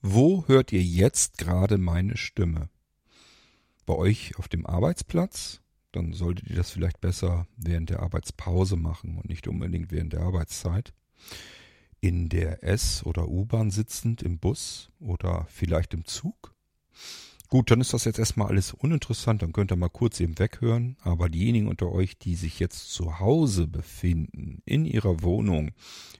Wo hört ihr jetzt gerade meine Stimme? Bei euch auf dem Arbeitsplatz? Dann solltet ihr das vielleicht besser während der Arbeitspause machen und nicht unbedingt während der Arbeitszeit. In der S- oder U-Bahn sitzend, im Bus oder vielleicht im Zug? Gut, dann ist das jetzt erstmal alles uninteressant, dann könnt ihr mal kurz eben weghören. Aber diejenigen unter euch, die sich jetzt zu Hause befinden, in ihrer Wohnung,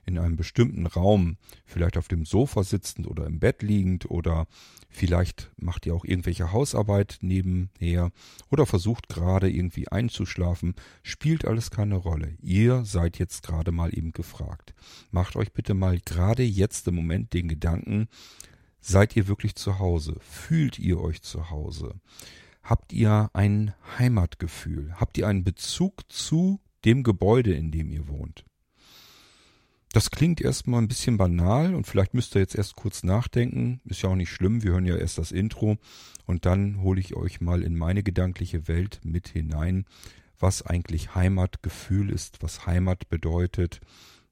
in einem bestimmten Raum, vielleicht auf dem Sofa sitzend oder im Bett liegend oder vielleicht macht ihr auch irgendwelche Hausarbeit nebenher oder versucht gerade irgendwie einzuschlafen, spielt alles keine Rolle. Ihr seid jetzt gerade mal eben gefragt. Macht euch bitte mal gerade jetzt im Moment den Gedanken, Seid ihr wirklich zu Hause? Fühlt ihr euch zu Hause? Habt ihr ein Heimatgefühl? Habt ihr einen Bezug zu dem Gebäude, in dem ihr wohnt? Das klingt erstmal ein bisschen banal und vielleicht müsst ihr jetzt erst kurz nachdenken. Ist ja auch nicht schlimm, wir hören ja erst das Intro und dann hole ich euch mal in meine gedankliche Welt mit hinein, was eigentlich Heimatgefühl ist, was Heimat bedeutet,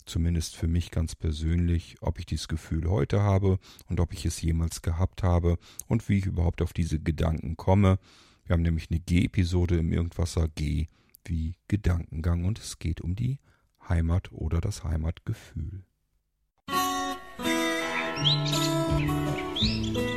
zumindest für mich ganz persönlich, ob ich dieses Gefühl heute habe und ob ich es jemals gehabt habe und wie ich überhaupt auf diese Gedanken komme. Wir haben nämlich eine G-Episode im Irgendwasser G wie Gedankengang und es geht um die Heimat oder das Heimatgefühl. Musik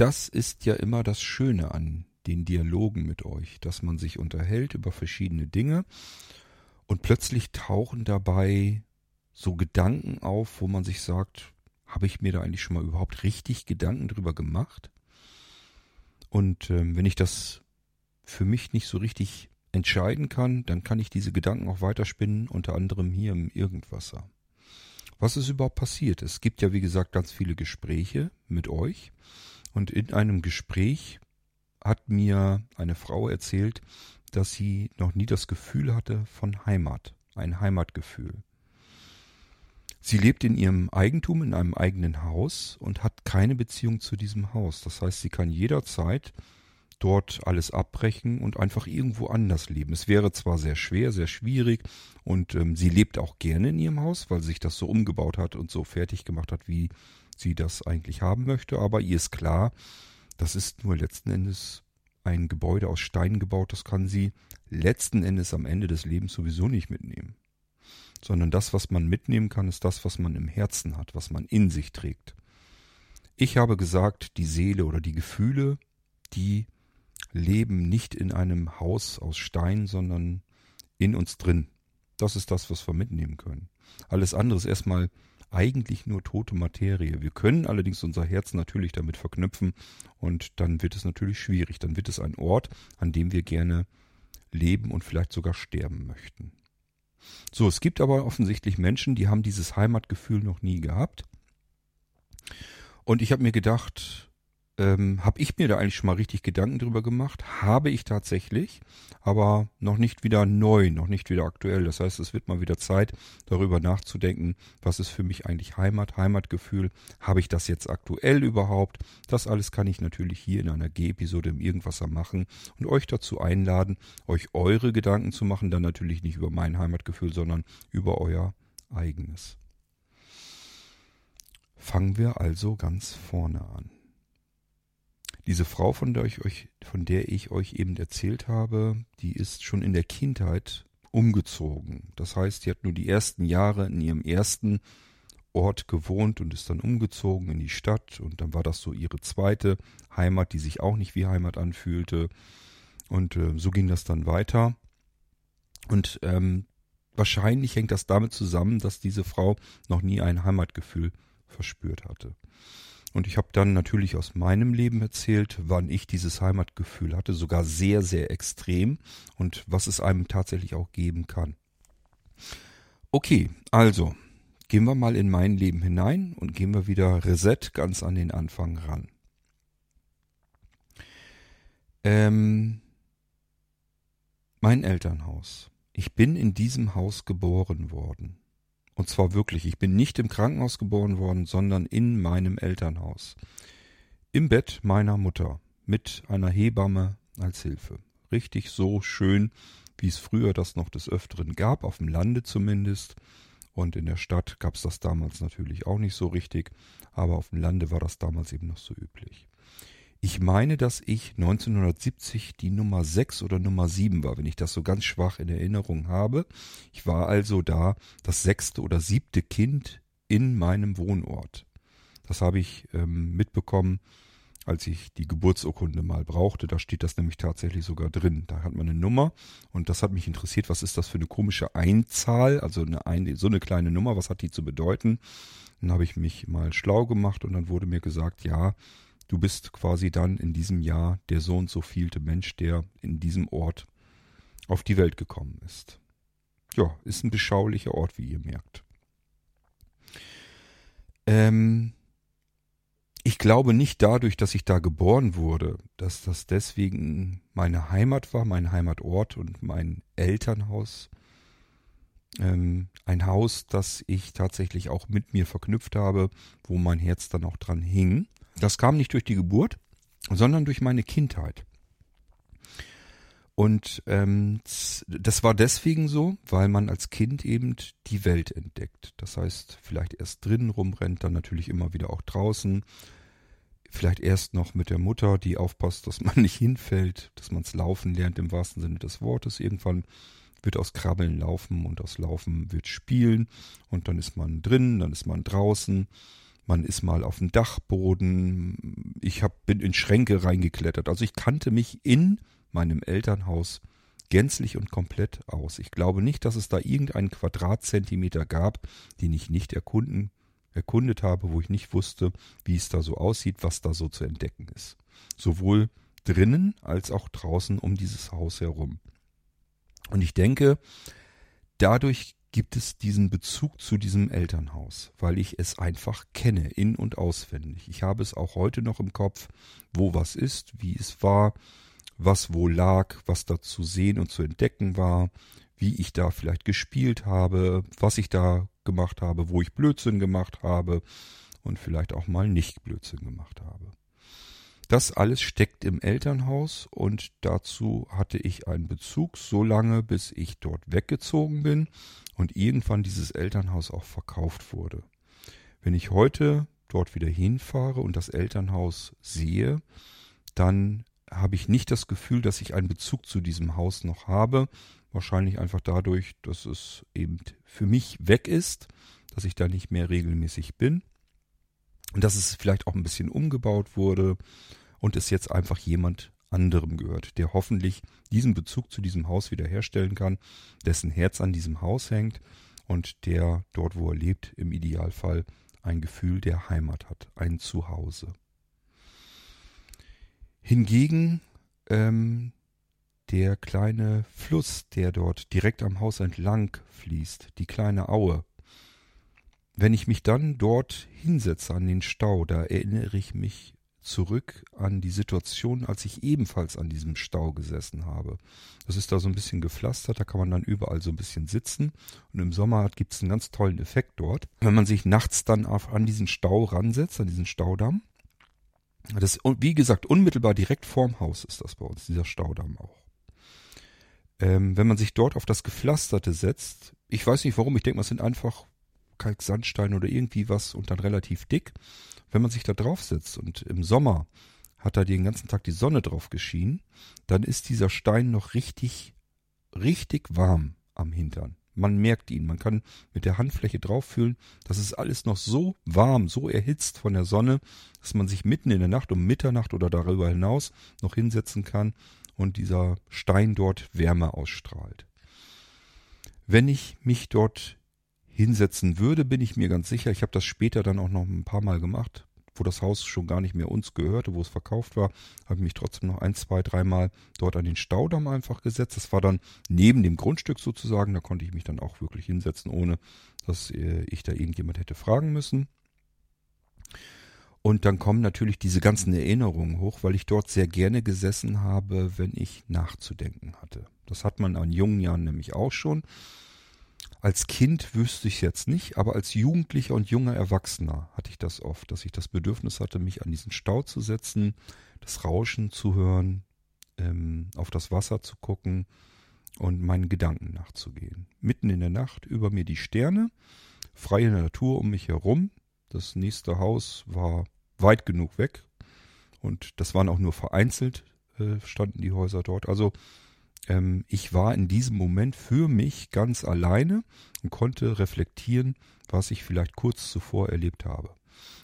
das ist ja immer das Schöne an den Dialogen mit euch, dass man sich unterhält über verschiedene Dinge und plötzlich tauchen dabei so Gedanken auf, wo man sich sagt, habe ich mir da eigentlich schon mal überhaupt richtig Gedanken drüber gemacht? Und ähm, wenn ich das für mich nicht so richtig entscheiden kann, dann kann ich diese Gedanken auch weiterspinnen, unter anderem hier im Irgendwasser. Was ist überhaupt passiert? Es gibt ja, wie gesagt, ganz viele Gespräche mit euch. Und in einem Gespräch hat mir eine Frau erzählt, dass sie noch nie das Gefühl hatte von Heimat, ein Heimatgefühl. Sie lebt in ihrem Eigentum, in einem eigenen Haus und hat keine Beziehung zu diesem Haus. Das heißt, sie kann jederzeit dort alles abbrechen und einfach irgendwo anders leben. Es wäre zwar sehr schwer, sehr schwierig und ähm, sie lebt auch gerne in ihrem Haus, weil sich das so umgebaut hat und so fertig gemacht hat, wie sie das eigentlich haben möchte, aber ihr ist klar, das ist nur letzten Endes ein Gebäude aus Stein gebaut, das kann sie letzten Endes am Ende des Lebens sowieso nicht mitnehmen. Sondern das, was man mitnehmen kann, ist das, was man im Herzen hat, was man in sich trägt. Ich habe gesagt, die Seele oder die Gefühle, die leben nicht in einem Haus aus Stein, sondern in uns drin. Das ist das, was wir mitnehmen können. Alles andere ist erstmal eigentlich nur tote Materie. Wir können allerdings unser Herz natürlich damit verknüpfen und dann wird es natürlich schwierig. Dann wird es ein Ort, an dem wir gerne leben und vielleicht sogar sterben möchten. So, es gibt aber offensichtlich Menschen, die haben dieses Heimatgefühl noch nie gehabt. Und ich habe mir gedacht, ähm, habe ich mir da eigentlich schon mal richtig Gedanken drüber gemacht. Habe ich tatsächlich, aber noch nicht wieder neu, noch nicht wieder aktuell. Das heißt, es wird mal wieder Zeit, darüber nachzudenken, was ist für mich eigentlich Heimat, Heimatgefühl. Habe ich das jetzt aktuell überhaupt? Das alles kann ich natürlich hier in einer G-Episode im Irgendwasser machen und euch dazu einladen, euch eure Gedanken zu machen. Dann natürlich nicht über mein Heimatgefühl, sondern über euer eigenes. Fangen wir also ganz vorne an. Diese Frau, von der ich euch, von der ich euch eben erzählt habe, die ist schon in der Kindheit umgezogen. Das heißt, die hat nur die ersten Jahre in ihrem ersten Ort gewohnt und ist dann umgezogen in die Stadt und dann war das so ihre zweite Heimat, die sich auch nicht wie Heimat anfühlte. Und äh, so ging das dann weiter. Und ähm, wahrscheinlich hängt das damit zusammen, dass diese Frau noch nie ein Heimatgefühl verspürt hatte. Und ich habe dann natürlich aus meinem Leben erzählt, wann ich dieses Heimatgefühl hatte, sogar sehr, sehr extrem und was es einem tatsächlich auch geben kann. Okay, also gehen wir mal in mein Leben hinein und gehen wir wieder Reset ganz an den Anfang ran. Ähm, mein Elternhaus. Ich bin in diesem Haus geboren worden. Und zwar wirklich, ich bin nicht im Krankenhaus geboren worden, sondern in meinem Elternhaus. Im Bett meiner Mutter. mit einer Hebamme als Hilfe. Richtig so schön, wie es früher das noch des Öfteren gab, auf dem Lande zumindest. Und in der Stadt gab es das damals natürlich auch nicht so richtig, aber auf dem Lande war das damals eben noch so üblich. Ich meine, dass ich 1970 die Nummer 6 oder Nummer 7 war, wenn ich das so ganz schwach in Erinnerung habe. Ich war also da das sechste oder siebte Kind in meinem Wohnort. Das habe ich ähm, mitbekommen, als ich die Geburtsurkunde mal brauchte. Da steht das nämlich tatsächlich sogar drin. Da hat man eine Nummer und das hat mich interessiert, was ist das für eine komische Einzahl, also eine, ein, so eine kleine Nummer, was hat die zu bedeuten? Dann habe ich mich mal schlau gemacht und dann wurde mir gesagt, ja, du bist quasi dann in diesem Jahr der so und so vielte Mensch, der in diesem Ort auf die Welt gekommen ist. Ja, ist ein beschaulicher Ort, wie ihr merkt. Ähm, ich glaube nicht dadurch, dass ich da geboren wurde, dass das deswegen meine Heimat war, mein Heimatort und mein Elternhaus. Ähm, ein Haus, das ich tatsächlich auch mit mir verknüpft habe, wo mein Herz dann auch dran hing. Das kam nicht durch die Geburt, sondern durch meine Kindheit. Und ähm, das war deswegen so, weil man als Kind eben die Welt entdeckt. Das heißt, vielleicht erst drinnen rumrennt, dann natürlich immer wieder auch draußen. Vielleicht erst noch mit der Mutter, die aufpasst, dass man nicht hinfällt, dass man es laufen lernt im wahrsten Sinne des Wortes. Irgendwann wird aus Krabbeln laufen und aus Laufen wird spielen und dann ist man drin, dann ist man draußen man ist mal auf dem Dachboden. Ich hab, bin in Schränke reingeklettert. Also ich kannte mich in meinem Elternhaus gänzlich und komplett aus. Ich glaube nicht, dass es da irgendeinen Quadratzentimeter gab, den ich nicht erkunden, erkundet habe, wo ich nicht wusste, wie es da so aussieht, was da so zu entdecken ist. Sowohl drinnen als auch draußen um dieses Haus herum. Und ich denke, dadurch gibt es diesen Bezug zu diesem Elternhaus, weil ich es einfach kenne, in und auswendig. Ich habe es auch heute noch im Kopf, wo was ist, wie es war, was wo lag, was da zu sehen und zu entdecken war, wie ich da vielleicht gespielt habe, was ich da gemacht habe, wo ich Blödsinn gemacht habe und vielleicht auch mal nicht Blödsinn gemacht habe. Das alles steckt im Elternhaus und dazu hatte ich einen Bezug so lange, bis ich dort weggezogen bin und irgendwann dieses Elternhaus auch verkauft wurde. Wenn ich heute dort wieder hinfahre und das Elternhaus sehe, dann habe ich nicht das Gefühl, dass ich einen Bezug zu diesem Haus noch habe. Wahrscheinlich einfach dadurch, dass es eben für mich weg ist, dass ich da nicht mehr regelmäßig bin. Und dass es vielleicht auch ein bisschen umgebaut wurde und es jetzt einfach jemand anderem gehört, der hoffentlich diesen Bezug zu diesem Haus wiederherstellen kann, dessen Herz an diesem Haus hängt und der dort, wo er lebt, im Idealfall ein Gefühl der Heimat hat, ein Zuhause. Hingegen ähm, der kleine Fluss, der dort direkt am Haus entlang fließt, die kleine Aue. Wenn ich mich dann dort hinsetze an den Stau, da erinnere ich mich zurück an die Situation, als ich ebenfalls an diesem Stau gesessen habe. Das ist da so ein bisschen gepflastert, da kann man dann überall so ein bisschen sitzen. Und im Sommer gibt es einen ganz tollen Effekt dort. Wenn man sich nachts dann auf, an diesen Stau ransetzt, an diesen Staudamm, das, wie gesagt, unmittelbar direkt vorm Haus ist das bei uns, dieser Staudamm auch. Ähm, wenn man sich dort auf das Gepflasterte setzt, ich weiß nicht warum, ich denke, es sind einfach Kalksandstein oder irgendwie was und dann relativ dick. Wenn man sich da draufsetzt und im Sommer hat da den ganzen Tag die Sonne drauf geschienen, dann ist dieser Stein noch richtig, richtig warm am Hintern. Man merkt ihn, man kann mit der Handfläche drauf fühlen, das ist alles noch so warm, so erhitzt von der Sonne, dass man sich mitten in der Nacht um Mitternacht oder darüber hinaus noch hinsetzen kann und dieser Stein dort Wärme ausstrahlt. Wenn ich mich dort hinsetzen würde, bin ich mir ganz sicher. Ich habe das später dann auch noch ein paar Mal gemacht, wo das Haus schon gar nicht mehr uns gehörte, wo es verkauft war, habe ich mich trotzdem noch ein, zwei, dreimal dort an den Staudamm einfach gesetzt. Das war dann neben dem Grundstück sozusagen, da konnte ich mich dann auch wirklich hinsetzen, ohne dass äh, ich da irgendjemand hätte fragen müssen. Und dann kommen natürlich diese ganzen Erinnerungen hoch, weil ich dort sehr gerne gesessen habe, wenn ich nachzudenken hatte. Das hat man an jungen Jahren nämlich auch schon. Als Kind wüsste ich jetzt nicht, aber als Jugendlicher und junger Erwachsener hatte ich das oft, dass ich das Bedürfnis hatte, mich an diesen Stau zu setzen, das Rauschen zu hören, ähm, auf das Wasser zu gucken und meinen Gedanken nachzugehen. Mitten in der Nacht über mir die Sterne, freie Natur um mich herum. Das nächste Haus war weit genug weg und das waren auch nur vereinzelt äh, standen die Häuser dort. Also ähm, ich war in diesem Moment für mich ganz alleine und konnte reflektieren, was ich vielleicht kurz zuvor erlebt habe.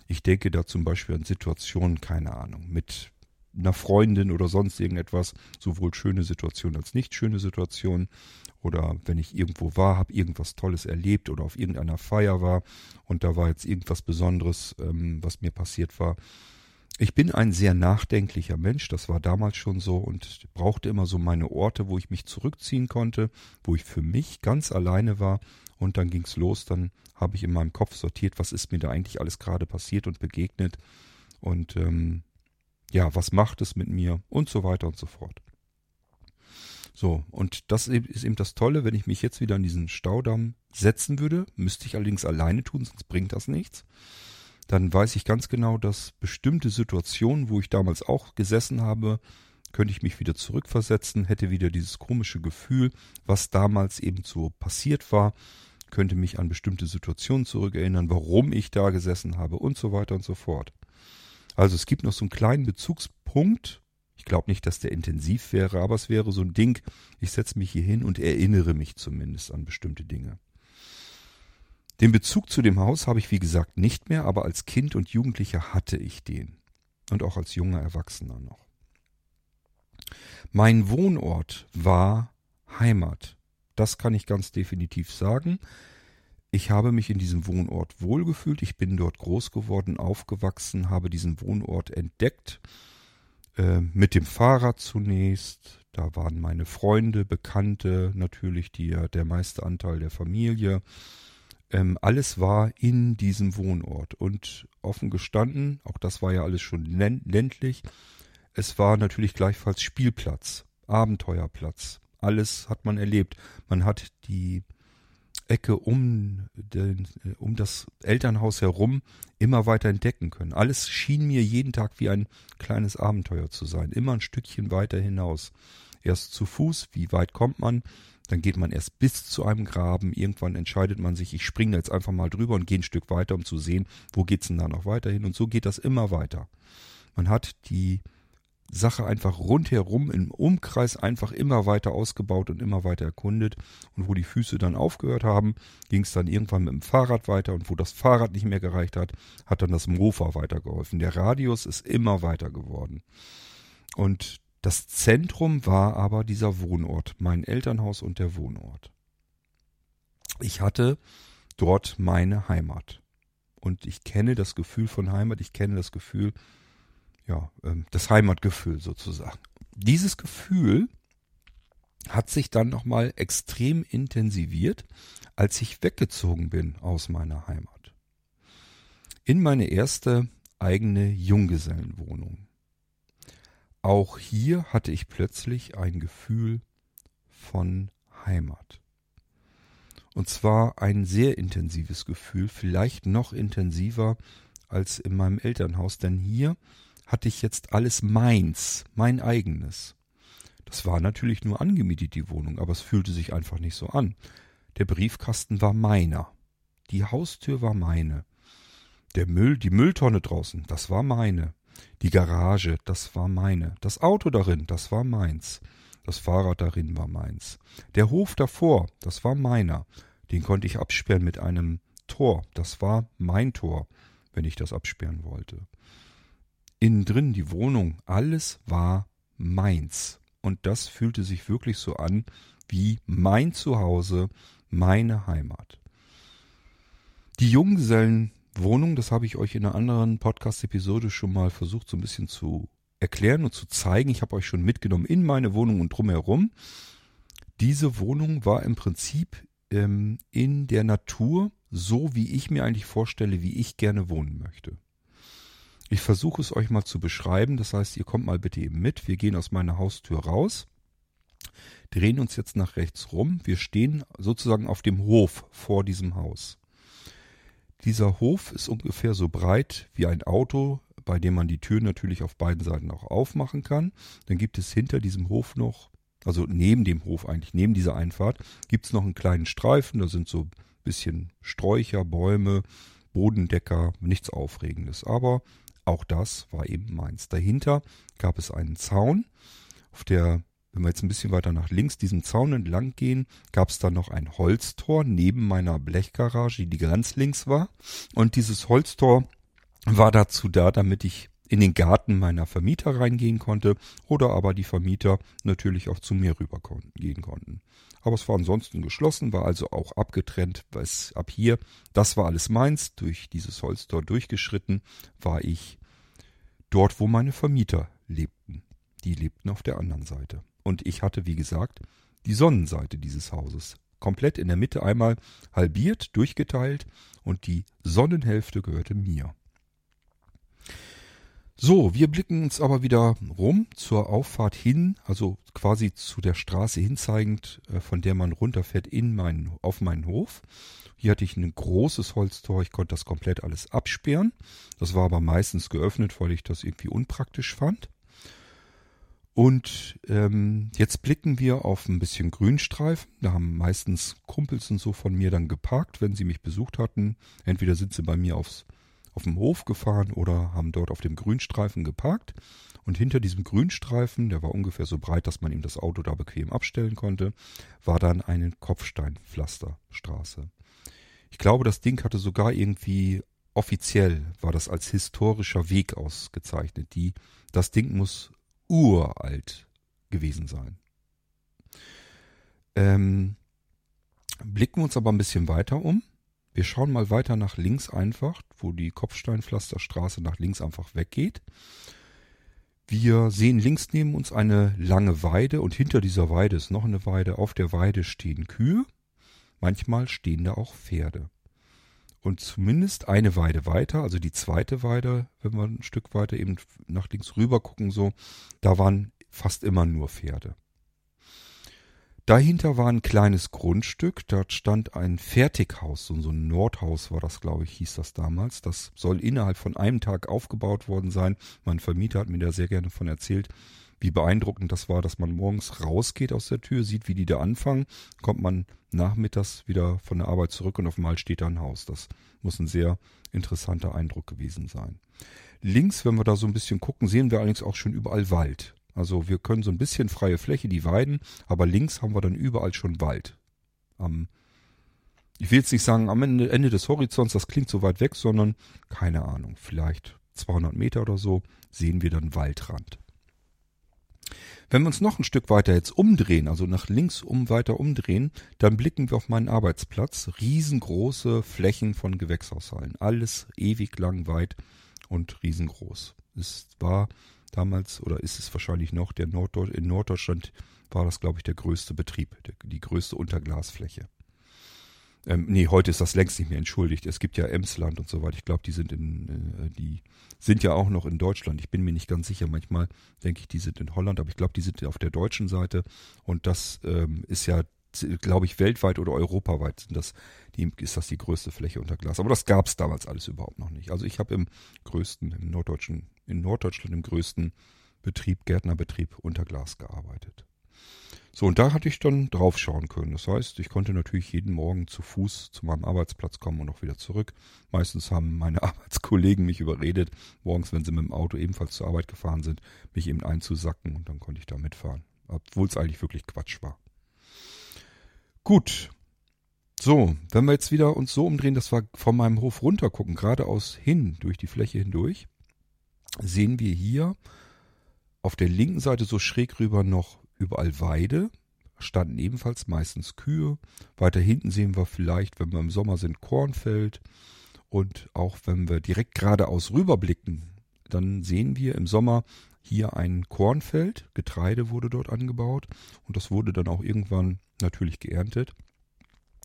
Ich denke da zum Beispiel an Situationen, keine Ahnung, mit einer Freundin oder sonst irgendetwas, sowohl schöne Situationen als nicht schöne Situationen. Oder wenn ich irgendwo war, habe irgendwas Tolles erlebt oder auf irgendeiner Feier war und da war jetzt irgendwas Besonderes, ähm, was mir passiert war. Ich bin ein sehr nachdenklicher Mensch, das war damals schon so und brauchte immer so meine Orte, wo ich mich zurückziehen konnte, wo ich für mich ganz alleine war und dann ging's los, dann habe ich in meinem Kopf sortiert, was ist mir da eigentlich alles gerade passiert und begegnet und ähm, ja, was macht es mit mir und so weiter und so fort. So, und das ist eben das Tolle, wenn ich mich jetzt wieder an diesen Staudamm setzen würde, müsste ich allerdings alleine tun, sonst bringt das nichts. Dann weiß ich ganz genau, dass bestimmte Situationen, wo ich damals auch gesessen habe, könnte ich mich wieder zurückversetzen, hätte wieder dieses komische Gefühl, was damals eben so passiert war, könnte mich an bestimmte Situationen zurückerinnern, warum ich da gesessen habe und so weiter und so fort. Also es gibt noch so einen kleinen Bezugspunkt. Ich glaube nicht, dass der intensiv wäre, aber es wäre so ein Ding, ich setze mich hier hin und erinnere mich zumindest an bestimmte Dinge. Den Bezug zu dem Haus habe ich wie gesagt nicht mehr, aber als Kind und Jugendlicher hatte ich den. Und auch als junger Erwachsener noch. Mein Wohnort war Heimat. Das kann ich ganz definitiv sagen. Ich habe mich in diesem Wohnort wohlgefühlt. Ich bin dort groß geworden, aufgewachsen, habe diesen Wohnort entdeckt. Äh, mit dem Fahrrad zunächst. Da waren meine Freunde, Bekannte, natürlich die, der meiste Anteil der Familie. Ähm, alles war in diesem Wohnort. Und offen gestanden, auch das war ja alles schon ländlich, es war natürlich gleichfalls Spielplatz, Abenteuerplatz. Alles hat man erlebt. Man hat die Ecke um, den, äh, um das Elternhaus herum immer weiter entdecken können. Alles schien mir jeden Tag wie ein kleines Abenteuer zu sein. Immer ein Stückchen weiter hinaus. Erst zu Fuß, wie weit kommt man? Dann geht man erst bis zu einem Graben. Irgendwann entscheidet man sich, ich springe jetzt einfach mal drüber und gehe ein Stück weiter, um zu sehen, wo geht's denn da noch weiter hin. Und so geht das immer weiter. Man hat die Sache einfach rundherum im Umkreis einfach immer weiter ausgebaut und immer weiter erkundet. Und wo die Füße dann aufgehört haben, ging es dann irgendwann mit dem Fahrrad weiter. Und wo das Fahrrad nicht mehr gereicht hat, hat dann das Mofa weitergeholfen. Der Radius ist immer weiter geworden. Und das Zentrum war aber dieser Wohnort, mein Elternhaus und der Wohnort. Ich hatte dort meine Heimat. Und ich kenne das Gefühl von Heimat, ich kenne das Gefühl, ja, ähm, das Heimatgefühl sozusagen. Dieses Gefühl hat sich dann nochmal extrem intensiviert, als ich weggezogen bin aus meiner Heimat. In meine erste eigene Junggesellenwohnung. Auch hier hatte ich plötzlich ein Gefühl von Heimat. Und zwar ein sehr intensives Gefühl, vielleicht noch intensiver als in meinem Elternhaus, denn hier hatte ich jetzt alles meins, mein eigenes. Das war natürlich nur angemietet, die Wohnung, aber es fühlte sich einfach nicht so an. Der Briefkasten war meiner. Die Haustür war meine. Der Müll, die Mülltonne draußen, das war meine. Die Garage, das war meine. Das Auto darin, das war meins. Das Fahrrad darin war meins. Der Hof davor, das war meiner. Den konnte ich absperren mit einem Tor. Das war mein Tor, wenn ich das absperren wollte innen drin die Wohnung, alles war meins. Und das fühlte sich wirklich so an wie mein Zuhause, meine Heimat. Die Junggesellenwohnung, das habe ich euch in einer anderen Podcast-Episode schon mal versucht, so ein bisschen zu erklären und zu zeigen. Ich habe euch schon mitgenommen in meine Wohnung und drumherum. Diese Wohnung war im Prinzip ähm, in der Natur so, wie ich mir eigentlich vorstelle, wie ich gerne wohnen möchte. Ich versuche es euch mal zu beschreiben. Das heißt, ihr kommt mal bitte eben mit. Wir gehen aus meiner Haustür raus, drehen uns jetzt nach rechts rum. Wir stehen sozusagen auf dem Hof vor diesem Haus. Dieser Hof ist ungefähr so breit wie ein Auto bei dem man die Tür natürlich auf beiden Seiten auch aufmachen kann. Dann gibt es hinter diesem Hof noch, also neben dem Hof eigentlich, neben dieser Einfahrt, gibt es noch einen kleinen Streifen. Da sind so ein bisschen Sträucher, Bäume, Bodendecker, nichts Aufregendes. Aber auch das war eben meins. Dahinter gab es einen Zaun, auf der wenn wir jetzt ein bisschen weiter nach links diesen Zaun entlang gehen, gab es da noch ein Holztor neben meiner Blechgarage, die ganz links war. Und dieses Holztor war dazu da, damit ich in den Garten meiner Vermieter reingehen konnte oder aber die Vermieter natürlich auch zu mir rüber gehen konnten. Aber es war ansonsten geschlossen, war also auch abgetrennt, was ab hier, das war alles meins, durch dieses Holztor durchgeschritten, war ich dort, wo meine Vermieter lebten. Die lebten auf der anderen Seite. Und ich hatte, wie gesagt, die Sonnenseite dieses Hauses. Komplett in der Mitte einmal halbiert, durchgeteilt und die Sonnenhälfte gehörte mir. So, wir blicken uns aber wieder rum zur Auffahrt hin, also quasi zu der Straße hinzeigend, äh, von der man runterfährt in meinen, auf meinen Hof. Hier hatte ich ein großes Holztor, ich konnte das komplett alles absperren. Das war aber meistens geöffnet, weil ich das irgendwie unpraktisch fand. Und ähm, jetzt blicken wir auf ein bisschen Grünstreifen. Da haben meistens Kumpels und so von mir dann geparkt, wenn sie mich besucht hatten. Entweder sind sie bei mir aufs, auf dem Hof gefahren oder haben dort auf dem Grünstreifen geparkt. Und hinter diesem Grünstreifen, der war ungefähr so breit, dass man ihm das Auto da bequem abstellen konnte, war dann eine Kopfsteinpflasterstraße. Ich glaube, das Ding hatte sogar irgendwie offiziell war das als historischer Weg ausgezeichnet. Die, das Ding muss uralt gewesen sein. Ähm, blicken wir uns aber ein bisschen weiter um. Wir schauen mal weiter nach links einfach, wo die Kopfsteinpflasterstraße nach links einfach weggeht. Wir sehen links neben uns eine lange Weide und hinter dieser Weide ist noch eine Weide. Auf der Weide stehen Kühe. Manchmal stehen da auch Pferde. Und zumindest eine Weide weiter, also die zweite Weide, wenn wir ein Stück weiter eben nach links rüber gucken, so, da waren fast immer nur Pferde. Dahinter war ein kleines Grundstück, dort stand ein Fertighaus, so ein Nordhaus war das, glaube ich, hieß das damals. Das soll innerhalb von einem Tag aufgebaut worden sein. Mein Vermieter hat mir da sehr gerne von erzählt wie beeindruckend das war, dass man morgens rausgeht aus der Tür, sieht, wie die da anfangen, kommt man nachmittags wieder von der Arbeit zurück und auf einmal steht da ein Haus. Das muss ein sehr interessanter Eindruck gewesen sein. Links, wenn wir da so ein bisschen gucken, sehen wir allerdings auch schon überall Wald. Also wir können so ein bisschen freie Fläche, die Weiden, aber links haben wir dann überall schon Wald. Am, ich will jetzt nicht sagen am Ende, Ende des Horizonts, das klingt so weit weg, sondern keine Ahnung, vielleicht 200 Meter oder so sehen wir dann Waldrand. Wenn wir uns noch ein Stück weiter jetzt umdrehen, also nach links um weiter umdrehen, dann blicken wir auf meinen Arbeitsplatz. Riesengroße Flächen von Gewächshaushallen. Alles ewig lang weit und riesengroß. Es war damals oder ist es wahrscheinlich noch der Norddeut in Norddeutschland war das glaube ich der größte Betrieb, die größte Unterglasfläche. Ähm, nee, heute ist das längst nicht mehr entschuldigt. Es gibt ja Emsland und so weiter. Ich glaube, die sind in, äh, die sind ja auch noch in Deutschland. Ich bin mir nicht ganz sicher. Manchmal denke ich, die sind in Holland, aber ich glaube, die sind auf der deutschen Seite. Und das ähm, ist ja, glaube ich, weltweit oder europaweit sind das, die, ist das die größte Fläche unter Glas. Aber das gab es damals alles überhaupt noch nicht. Also ich habe im größten, im norddeutschen, in Norddeutschland im größten Betrieb, Gärtnerbetrieb unter Glas gearbeitet. So, und da hatte ich dann drauf schauen können. Das heißt, ich konnte natürlich jeden Morgen zu Fuß zu meinem Arbeitsplatz kommen und auch wieder zurück. Meistens haben meine Arbeitskollegen mich überredet, morgens, wenn sie mit dem Auto ebenfalls zur Arbeit gefahren sind, mich eben einzusacken und dann konnte ich da mitfahren. Obwohl es eigentlich wirklich Quatsch war. Gut. So, wenn wir jetzt wieder uns so umdrehen, dass wir von meinem Hof runter gucken, geradeaus hin, durch die Fläche hindurch, sehen wir hier auf der linken Seite so schräg rüber noch überall Weide, standen ebenfalls meistens Kühe. Weiter hinten sehen wir vielleicht, wenn wir im Sommer sind, Kornfeld. Und auch wenn wir direkt geradeaus rüberblicken, dann sehen wir im Sommer hier ein Kornfeld. Getreide wurde dort angebaut und das wurde dann auch irgendwann natürlich geerntet.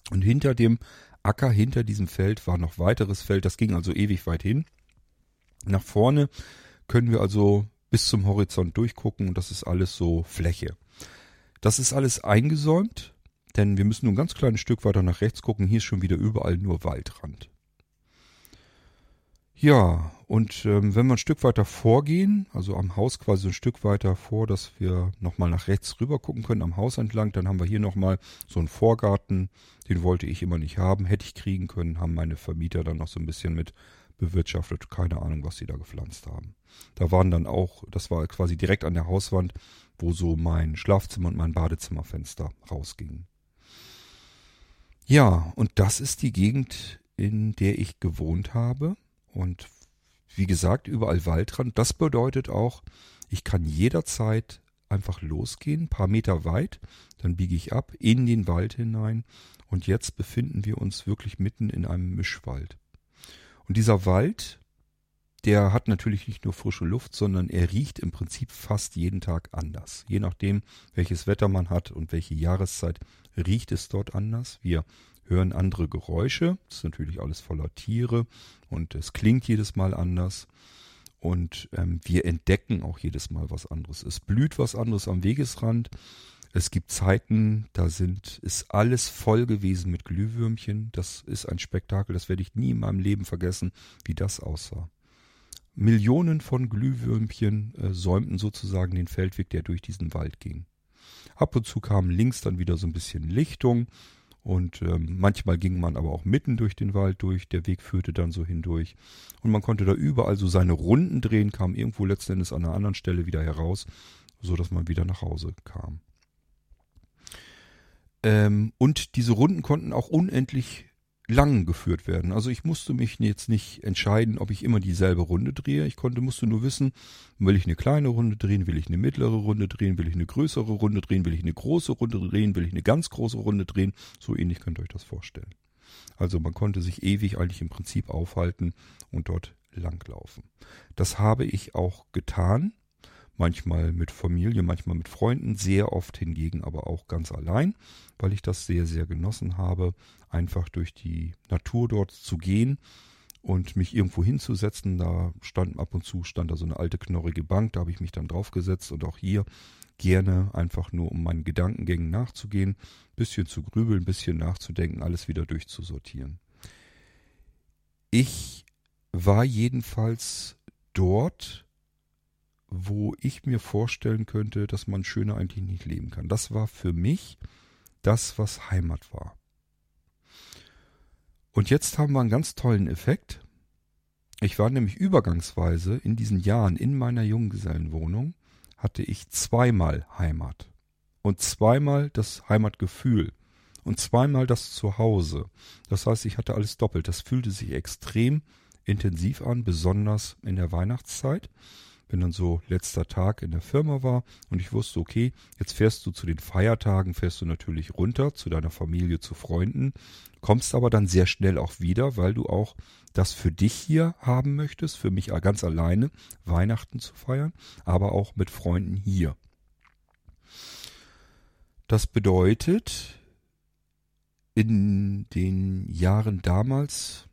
Und hinter dem Acker, hinter diesem Feld war noch weiteres Feld, das ging also ewig weit hin. Nach vorne können wir also bis zum Horizont durchgucken und das ist alles so Fläche. Das ist alles eingesäumt, denn wir müssen nur ein ganz kleines Stück weiter nach rechts gucken. Hier ist schon wieder überall nur Waldrand. Ja, und ähm, wenn wir ein Stück weiter vorgehen, also am Haus quasi ein Stück weiter vor, dass wir nochmal nach rechts rüber gucken können, am Haus entlang, dann haben wir hier nochmal so einen Vorgarten, den wollte ich immer nicht haben, hätte ich kriegen können, haben meine Vermieter dann noch so ein bisschen mit bewirtschaftet, keine Ahnung, was sie da gepflanzt haben. Da waren dann auch, das war quasi direkt an der Hauswand, wo so mein Schlafzimmer und mein Badezimmerfenster rausgingen. Ja, und das ist die Gegend, in der ich gewohnt habe. Und wie gesagt, überall Waldrand. Das bedeutet auch, ich kann jederzeit einfach losgehen, paar Meter weit, dann biege ich ab in den Wald hinein und jetzt befinden wir uns wirklich mitten in einem Mischwald. Und dieser Wald, der hat natürlich nicht nur frische Luft, sondern er riecht im Prinzip fast jeden Tag anders. Je nachdem, welches Wetter man hat und welche Jahreszeit, riecht es dort anders. Wir hören andere Geräusche. Das ist natürlich alles voller Tiere und es klingt jedes Mal anders. Und ähm, wir entdecken auch jedes Mal was anderes. Es blüht was anderes am Wegesrand. Es gibt Zeiten, da sind, ist alles voll gewesen mit Glühwürmchen. Das ist ein Spektakel, das werde ich nie in meinem Leben vergessen, wie das aussah. Millionen von Glühwürmchen äh, säumten sozusagen den Feldweg, der durch diesen Wald ging. Ab und zu kam links dann wieder so ein bisschen Lichtung und ähm, manchmal ging man aber auch mitten durch den Wald durch. Der Weg führte dann so hindurch. Und man konnte da überall so seine Runden drehen, kam irgendwo letzten Endes an einer anderen Stelle wieder heraus, so dass man wieder nach Hause kam. Ähm, und diese Runden konnten auch unendlich lang geführt werden. Also ich musste mich jetzt nicht entscheiden, ob ich immer dieselbe Runde drehe. Ich konnte, musste nur wissen, will ich eine kleine Runde drehen, will ich eine mittlere Runde drehen, will ich eine größere Runde drehen, will ich eine große Runde drehen, will ich eine ganz große Runde drehen. So ähnlich könnt ihr euch das vorstellen. Also man konnte sich ewig eigentlich im Prinzip aufhalten und dort langlaufen. Das habe ich auch getan manchmal mit Familie, manchmal mit Freunden, sehr oft hingegen aber auch ganz allein, weil ich das sehr, sehr genossen habe, einfach durch die Natur dort zu gehen und mich irgendwo hinzusetzen. Da stand ab und zu stand da so eine alte knorrige Bank, da habe ich mich dann draufgesetzt und auch hier gerne einfach nur um meinen Gedankengängen nachzugehen, bisschen zu grübeln, bisschen nachzudenken, alles wieder durchzusortieren. Ich war jedenfalls dort wo ich mir vorstellen könnte, dass man schöner eigentlich nicht leben kann. Das war für mich das, was Heimat war. Und jetzt haben wir einen ganz tollen Effekt. Ich war nämlich übergangsweise in diesen Jahren in meiner Junggesellenwohnung, hatte ich zweimal Heimat. Und zweimal das Heimatgefühl. Und zweimal das Zuhause. Das heißt, ich hatte alles doppelt. Das fühlte sich extrem intensiv an, besonders in der Weihnachtszeit wenn dann so letzter Tag in der Firma war und ich wusste, okay, jetzt fährst du zu den Feiertagen, fährst du natürlich runter zu deiner Familie, zu Freunden, kommst aber dann sehr schnell auch wieder, weil du auch das für dich hier haben möchtest, für mich ganz alleine Weihnachten zu feiern, aber auch mit Freunden hier. Das bedeutet, in den Jahren damals,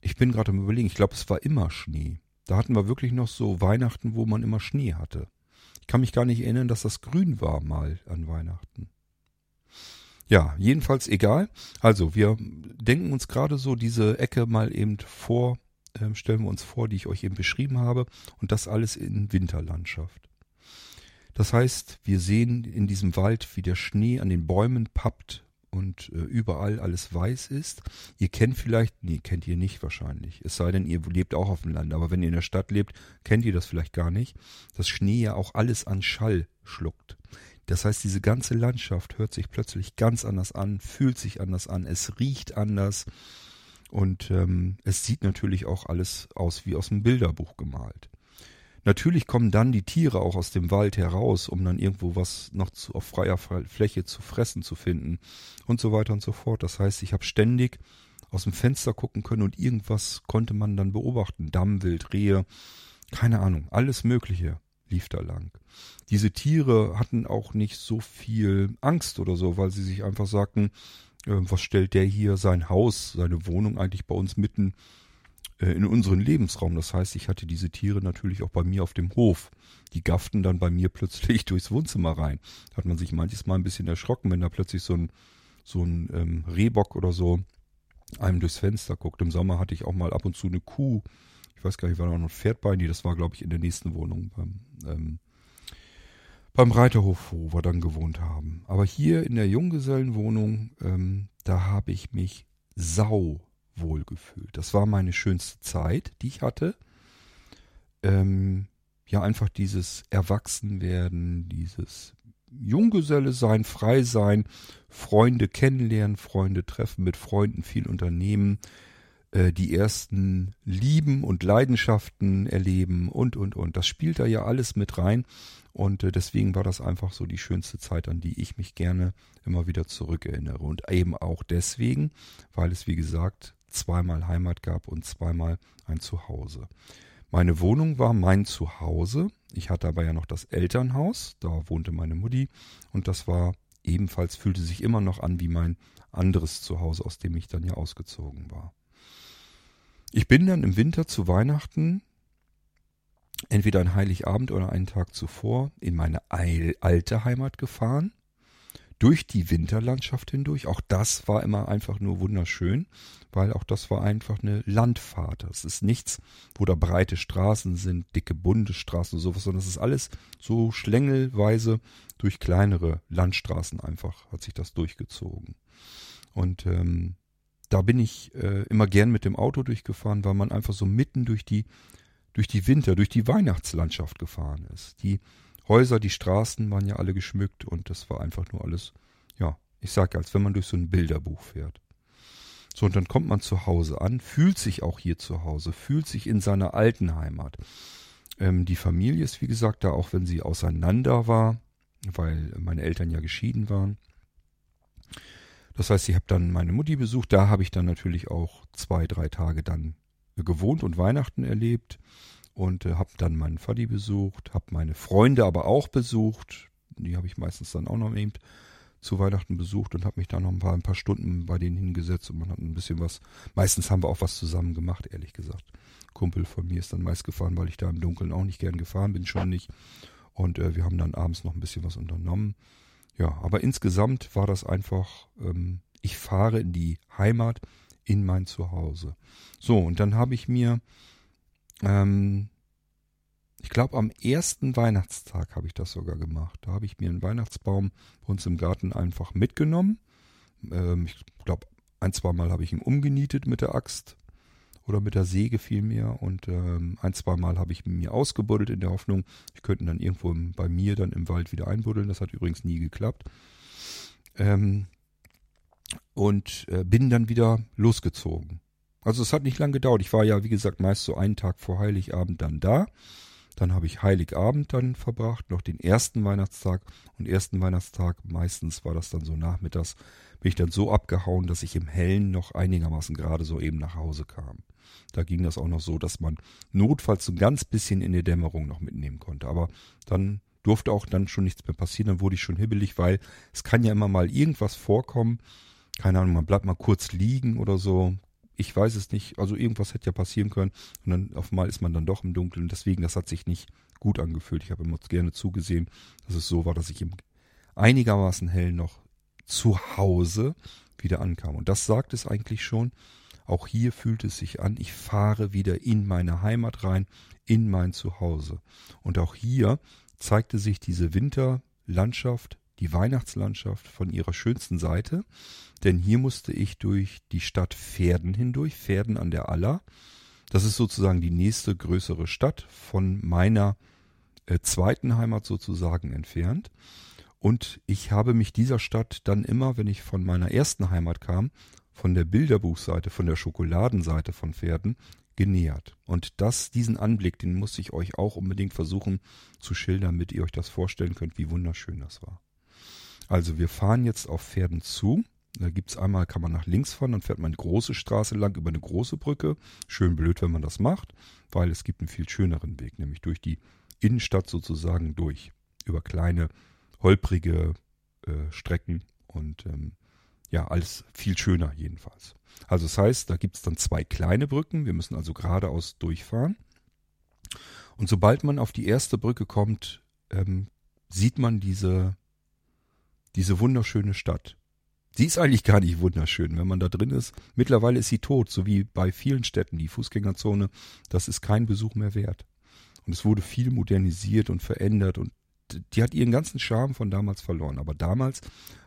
ich bin gerade am überlegen, ich glaube, es war immer Schnee. Da hatten wir wirklich noch so Weihnachten, wo man immer Schnee hatte. Ich kann mich gar nicht erinnern, dass das grün war mal an Weihnachten. Ja, jedenfalls egal. Also, wir denken uns gerade so diese Ecke mal eben vor, äh, stellen wir uns vor, die ich euch eben beschrieben habe, und das alles in Winterlandschaft. Das heißt, wir sehen in diesem Wald, wie der Schnee an den Bäumen pappt und äh, überall alles weiß ist. Ihr kennt vielleicht, nee, kennt ihr nicht wahrscheinlich. Es sei denn, ihr lebt auch auf dem Land. Aber wenn ihr in der Stadt lebt, kennt ihr das vielleicht gar nicht, dass Schnee ja auch alles an Schall schluckt. Das heißt, diese ganze Landschaft hört sich plötzlich ganz anders an, fühlt sich anders an, es riecht anders und ähm, es sieht natürlich auch alles aus wie aus einem Bilderbuch gemalt. Natürlich kommen dann die Tiere auch aus dem Wald heraus, um dann irgendwo was noch zu, auf freier Fläche zu fressen zu finden und so weiter und so fort. Das heißt, ich habe ständig aus dem Fenster gucken können und irgendwas konnte man dann beobachten. Dammwild, Rehe, keine Ahnung, alles Mögliche lief da lang. Diese Tiere hatten auch nicht so viel Angst oder so, weil sie sich einfach sagten, äh, was stellt der hier sein Haus, seine Wohnung eigentlich bei uns mitten in unseren Lebensraum. Das heißt, ich hatte diese Tiere natürlich auch bei mir auf dem Hof. Die gafften dann bei mir plötzlich durchs Wohnzimmer rein. Da hat man sich manches Mal ein bisschen erschrocken, wenn da plötzlich so ein, so ein ähm, Rehbock oder so einem durchs Fenster guckt. Im Sommer hatte ich auch mal ab und zu eine Kuh Ich weiß gar nicht, war da noch ein Pferd bei? Nee, das war, glaube ich, in der nächsten Wohnung beim, ähm, beim Reiterhof, wo wir dann gewohnt haben. Aber hier in der Junggesellenwohnung, ähm, da habe ich mich sau wohl gefühlt. Das war meine schönste Zeit, die ich hatte. Ähm, ja, einfach dieses Erwachsenwerden, dieses Junggeselle sein, frei sein, Freunde kennenlernen, Freunde treffen, mit Freunden viel unternehmen, äh, die ersten Lieben und Leidenschaften erleben und, und, und. Das spielt da ja alles mit rein. Und äh, deswegen war das einfach so die schönste Zeit, an die ich mich gerne immer wieder zurückerinnere. Und eben auch deswegen, weil es, wie gesagt, zweimal Heimat gab und zweimal ein Zuhause. Meine Wohnung war mein Zuhause. Ich hatte aber ja noch das Elternhaus, da wohnte meine Mutti und das war ebenfalls, fühlte sich immer noch an wie mein anderes Zuhause, aus dem ich dann ja ausgezogen war. Ich bin dann im Winter zu Weihnachten, entweder ein Heiligabend oder einen Tag zuvor, in meine alte Heimat gefahren durch die Winterlandschaft hindurch. Auch das war immer einfach nur wunderschön, weil auch das war einfach eine Landfahrt. Es ist nichts, wo da breite Straßen sind, dicke Bundesstraßen und sowas, sondern es ist alles so schlängelweise durch kleinere Landstraßen einfach hat sich das durchgezogen. Und ähm, da bin ich äh, immer gern mit dem Auto durchgefahren, weil man einfach so mitten durch die durch die Winter, durch die Weihnachtslandschaft gefahren ist. Die Häuser, die Straßen waren ja alle geschmückt und das war einfach nur alles, ja, ich sag als wenn man durch so ein Bilderbuch fährt. So, und dann kommt man zu Hause an, fühlt sich auch hier zu Hause, fühlt sich in seiner alten Heimat. Ähm, die Familie ist, wie gesagt, da auch wenn sie auseinander war, weil meine Eltern ja geschieden waren. Das heißt, ich habe dann meine Mutti besucht, da habe ich dann natürlich auch zwei, drei Tage dann gewohnt und Weihnachten erlebt und äh, habe dann meinen Vati besucht, habe meine Freunde aber auch besucht. Die habe ich meistens dann auch noch eben zu Weihnachten besucht und habe mich da noch ein paar, ein paar Stunden bei denen hingesetzt und man hat ein bisschen was. Meistens haben wir auch was zusammen gemacht, ehrlich gesagt. Kumpel von mir ist dann meist gefahren, weil ich da im Dunkeln auch nicht gern gefahren bin, schon nicht. Und äh, wir haben dann abends noch ein bisschen was unternommen. Ja, aber insgesamt war das einfach, ähm, ich fahre in die Heimat, in mein Zuhause. So, und dann habe ich mir ähm, ich glaube, am ersten Weihnachtstag habe ich das sogar gemacht. Da habe ich mir einen Weihnachtsbaum bei uns im Garten einfach mitgenommen. Ähm, ich glaube, ein, zwei Mal habe ich ihn umgenietet mit der Axt oder mit der Säge vielmehr. Und ähm, ein, zwei Mal habe ich mir ausgebuddelt in der Hoffnung, ich könnte ihn dann irgendwo im, bei mir dann im Wald wieder einbuddeln. Das hat übrigens nie geklappt. Ähm, und äh, bin dann wieder losgezogen. Also es hat nicht lang gedauert. Ich war ja, wie gesagt, meist so einen Tag vor Heiligabend dann da. Dann habe ich Heiligabend dann verbracht, noch den ersten Weihnachtstag. Und ersten Weihnachtstag, meistens war das dann so nachmittags, bin ich dann so abgehauen, dass ich im Hellen noch einigermaßen gerade so eben nach Hause kam. Da ging das auch noch so, dass man notfalls so ein ganz bisschen in der Dämmerung noch mitnehmen konnte. Aber dann durfte auch dann schon nichts mehr passieren. Dann wurde ich schon hibbelig, weil es kann ja immer mal irgendwas vorkommen. Keine Ahnung, man bleibt mal kurz liegen oder so ich weiß es nicht. Also irgendwas hätte ja passieren können. Und dann auf einmal ist man dann doch im Dunkeln. Deswegen, das hat sich nicht gut angefühlt. Ich habe immer gerne zugesehen, dass es so war, dass ich im einigermaßen hell noch zu Hause wieder ankam. Und das sagt es eigentlich schon. Auch hier fühlt es sich an, ich fahre wieder in meine Heimat rein, in mein Zuhause. Und auch hier zeigte sich diese Winterlandschaft die Weihnachtslandschaft von ihrer schönsten Seite, denn hier musste ich durch die Stadt Pferden hindurch, Pferden an der Aller. Das ist sozusagen die nächste größere Stadt von meiner äh, zweiten Heimat sozusagen entfernt. Und ich habe mich dieser Stadt dann immer, wenn ich von meiner ersten Heimat kam, von der Bilderbuchseite, von der Schokoladenseite von Pferden, genähert. Und das, diesen Anblick, den muss ich euch auch unbedingt versuchen zu schildern, damit ihr euch das vorstellen könnt, wie wunderschön das war. Also wir fahren jetzt auf Pferden zu. Da gibt's einmal, kann man nach links fahren, dann fährt man eine große Straße lang über eine große Brücke. Schön blöd, wenn man das macht, weil es gibt einen viel schöneren Weg, nämlich durch die Innenstadt sozusagen durch. Über kleine, holprige äh, Strecken und ähm, ja, alles viel schöner jedenfalls. Also das heißt, da gibt's dann zwei kleine Brücken. Wir müssen also geradeaus durchfahren. Und sobald man auf die erste Brücke kommt, ähm, sieht man diese diese wunderschöne Stadt. Sie ist eigentlich gar nicht wunderschön, wenn man da drin ist. Mittlerweile ist sie tot, so wie bei vielen Städten. Die Fußgängerzone, das ist kein Besuch mehr wert. Und es wurde viel modernisiert und verändert und die hat ihren ganzen Charme von damals verloren. Aber damals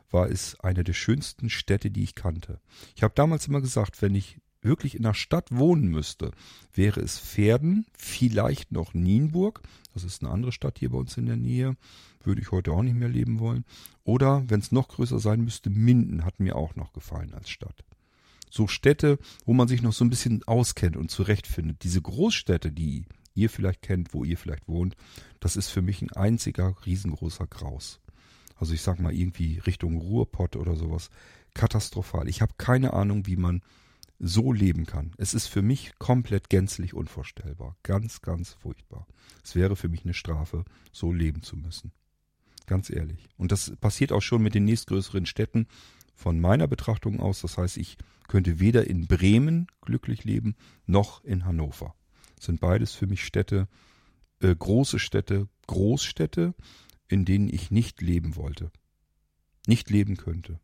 war es eine der schönsten Städte, die ich kannte. Ich habe damals immer gesagt, wenn ich wirklich in einer Stadt wohnen müsste, wäre es Pferden, vielleicht noch Nienburg, das ist eine andere Stadt hier bei uns in der Nähe, würde ich heute auch nicht mehr leben wollen. Oder, wenn es noch größer sein müsste, Minden hat mir auch noch gefallen als Stadt. So Städte, wo man sich noch so ein bisschen auskennt und zurechtfindet. Diese Großstädte, die ihr vielleicht kennt, wo ihr vielleicht wohnt, das ist für mich ein einziger riesengroßer Graus. Also ich sag mal irgendwie Richtung Ruhrpott oder sowas. Katastrophal. Ich habe keine Ahnung, wie man so leben kann. Es ist für mich komplett gänzlich unvorstellbar. Ganz, ganz furchtbar. Es wäre für mich eine Strafe, so leben zu müssen. Ganz ehrlich. Und das passiert auch schon mit den nächstgrößeren Städten von meiner Betrachtung aus. Das heißt, ich könnte weder in Bremen glücklich leben, noch in Hannover. Das sind beides für mich Städte, äh, große Städte, Großstädte, in denen ich nicht leben wollte. Nicht leben könnte.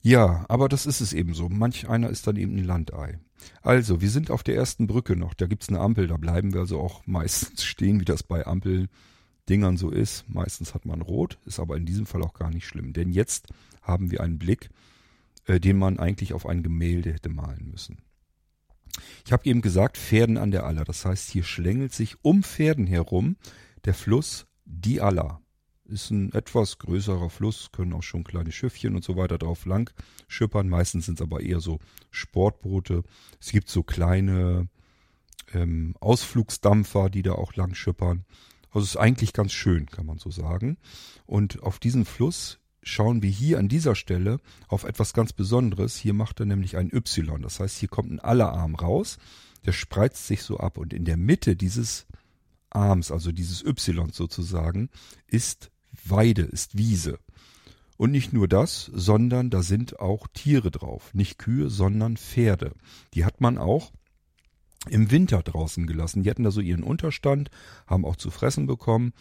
Ja, aber das ist es eben so. Manch einer ist dann eben ein Landei. Also, wir sind auf der ersten Brücke noch. Da gibt's eine Ampel, da bleiben wir also auch meistens stehen, wie das bei Ampeldingern so ist. Meistens hat man rot, ist aber in diesem Fall auch gar nicht schlimm. Denn jetzt haben wir einen Blick, äh, den man eigentlich auf ein Gemälde hätte malen müssen. Ich habe eben gesagt, Pferden an der Aller. Das heißt, hier schlängelt sich um Pferden herum der Fluss die Aller ist ein etwas größerer Fluss, können auch schon kleine Schiffchen und so weiter drauf lang schippern. Meistens sind es aber eher so Sportboote. Es gibt so kleine ähm, Ausflugsdampfer, die da auch lang schippern. Also es ist eigentlich ganz schön, kann man so sagen. Und auf diesen Fluss schauen wir hier an dieser Stelle auf etwas ganz Besonderes. Hier macht er nämlich ein Y. Das heißt, hier kommt ein Allerarm raus. Der spreizt sich so ab und in der Mitte dieses Arms, also dieses Y sozusagen, ist Weide, ist Wiese. Und nicht nur das, sondern da sind auch Tiere drauf. Nicht Kühe, sondern Pferde. Die hat man auch im Winter draußen gelassen. Die hatten da so ihren Unterstand, haben auch zu fressen bekommen.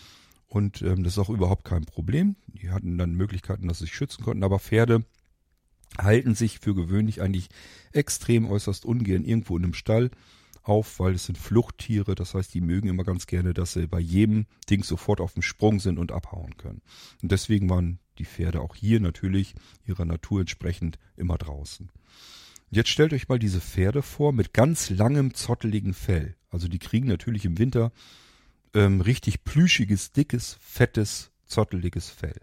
Und ähm, das ist auch überhaupt kein Problem. Die hatten dann Möglichkeiten, dass sie sich schützen konnten. Aber Pferde halten sich für gewöhnlich eigentlich extrem äußerst ungern irgendwo in einem Stall auf, weil es sind Fluchttiere. Das heißt, die mögen immer ganz gerne, dass sie bei jedem Ding sofort auf dem Sprung sind und abhauen können. Und deswegen waren die Pferde auch hier natürlich ihrer Natur entsprechend immer draußen. Jetzt stellt euch mal diese Pferde vor mit ganz langem, zotteligen Fell. Also die kriegen natürlich im Winter ähm, richtig plüschiges, dickes, fettes, zotteliges Fell.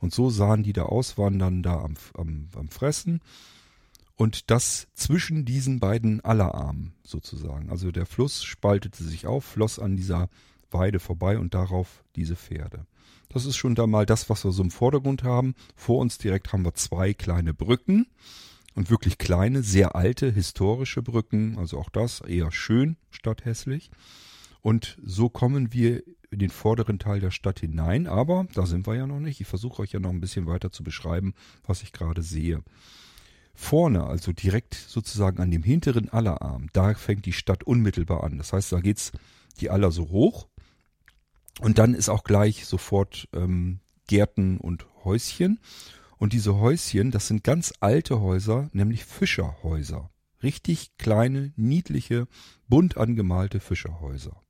Und so sahen die da aus, waren dann da am, am, am Fressen und das zwischen diesen beiden Allerarmen sozusagen. Also der Fluss spaltete sich auf, floss an dieser Weide vorbei und darauf diese Pferde. Das ist schon da mal das, was wir so im Vordergrund haben. Vor uns direkt haben wir zwei kleine Brücken und wirklich kleine, sehr alte, historische Brücken. Also auch das eher schön statt hässlich. Und so kommen wir in den vorderen Teil der Stadt hinein. Aber da sind wir ja noch nicht. Ich versuche euch ja noch ein bisschen weiter zu beschreiben, was ich gerade sehe. Vorne, also direkt sozusagen an dem hinteren Allerarm, da fängt die Stadt unmittelbar an. Das heißt, da geht's die Aller so hoch und dann ist auch gleich sofort ähm, Gärten und Häuschen. Und diese Häuschen, das sind ganz alte Häuser, nämlich Fischerhäuser. Richtig kleine, niedliche, bunt angemalte Fischerhäuser.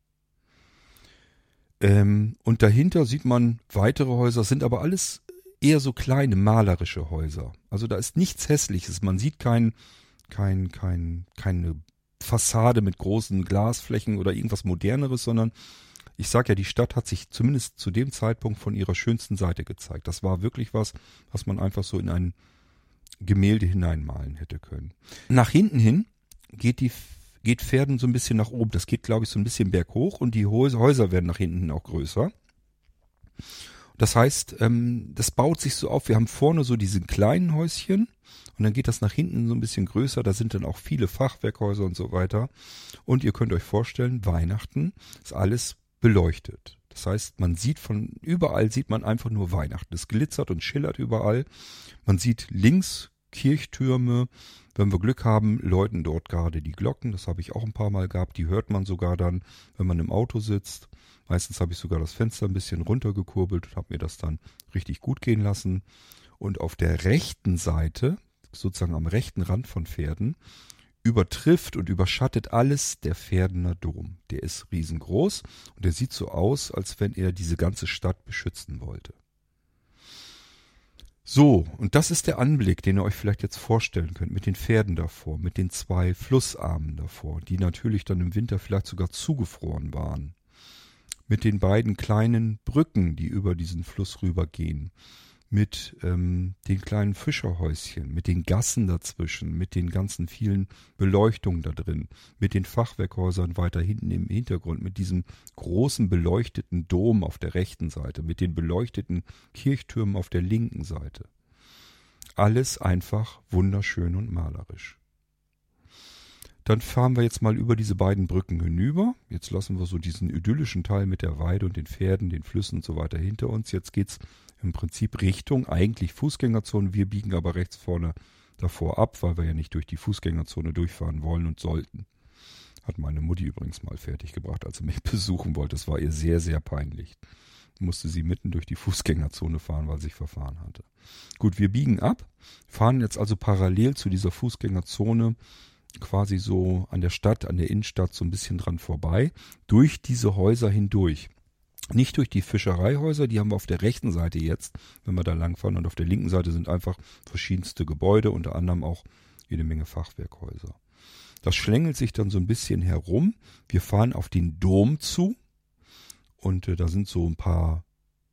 Ähm, und dahinter sieht man weitere Häuser, sind aber alles eher so kleine malerische Häuser. Also da ist nichts Hässliches. Man sieht kein, kein, kein, keine Fassade mit großen Glasflächen oder irgendwas Moderneres, sondern ich sag ja, die Stadt hat sich zumindest zu dem Zeitpunkt von ihrer schönsten Seite gezeigt. Das war wirklich was, was man einfach so in ein Gemälde hineinmalen hätte können. Nach hinten hin geht die geht Pferden so ein bisschen nach oben. Das geht, glaube ich, so ein bisschen berghoch und die Häuser werden nach hinten hin auch größer. Das heißt, ähm, das baut sich so auf. Wir haben vorne so diese kleinen Häuschen und dann geht das nach hinten so ein bisschen größer. Da sind dann auch viele Fachwerkhäuser und so weiter. Und ihr könnt euch vorstellen, Weihnachten ist alles beleuchtet. Das heißt, man sieht von überall sieht man einfach nur Weihnachten. Es glitzert und schillert überall. Man sieht links Kirchtürme. Wenn wir Glück haben, läuten dort gerade die Glocken. Das habe ich auch ein paar Mal gehabt. Die hört man sogar dann, wenn man im Auto sitzt. Meistens habe ich sogar das Fenster ein bisschen runtergekurbelt und habe mir das dann richtig gut gehen lassen. Und auf der rechten Seite, sozusagen am rechten Rand von Pferden, übertrifft und überschattet alles der Pferdener Dom. Der ist riesengroß und der sieht so aus, als wenn er diese ganze Stadt beschützen wollte. So, und das ist der Anblick, den ihr euch vielleicht jetzt vorstellen könnt, mit den Pferden davor, mit den zwei Flussarmen davor, die natürlich dann im Winter vielleicht sogar zugefroren waren, mit den beiden kleinen Brücken, die über diesen Fluss rübergehen, mit ähm, den kleinen Fischerhäuschen, mit den Gassen dazwischen, mit den ganzen vielen Beleuchtungen da drin, mit den Fachwerkhäusern weiter hinten im Hintergrund, mit diesem großen beleuchteten Dom auf der rechten Seite, mit den beleuchteten Kirchtürmen auf der linken Seite. Alles einfach wunderschön und malerisch. Dann fahren wir jetzt mal über diese beiden Brücken hinüber. Jetzt lassen wir so diesen idyllischen Teil mit der Weide und den Pferden, den Flüssen und so weiter hinter uns. Jetzt geht's im Prinzip Richtung eigentlich Fußgängerzone. Wir biegen aber rechts vorne davor ab, weil wir ja nicht durch die Fußgängerzone durchfahren wollen und sollten. Hat meine Mutti übrigens mal fertiggebracht, als sie mich besuchen wollte. Das war ihr sehr, sehr peinlich. Musste sie mitten durch die Fußgängerzone fahren, weil sie sich verfahren hatte. Gut, wir biegen ab, fahren jetzt also parallel zu dieser Fußgängerzone quasi so an der Stadt, an der Innenstadt so ein bisschen dran vorbei, durch diese Häuser hindurch. Nicht durch die Fischereihäuser, die haben wir auf der rechten Seite jetzt, wenn wir da langfahren. Und auf der linken Seite sind einfach verschiedenste Gebäude, unter anderem auch jede Menge Fachwerkhäuser. Das schlängelt sich dann so ein bisschen herum. Wir fahren auf den Dom zu. Und äh, da sind so ein paar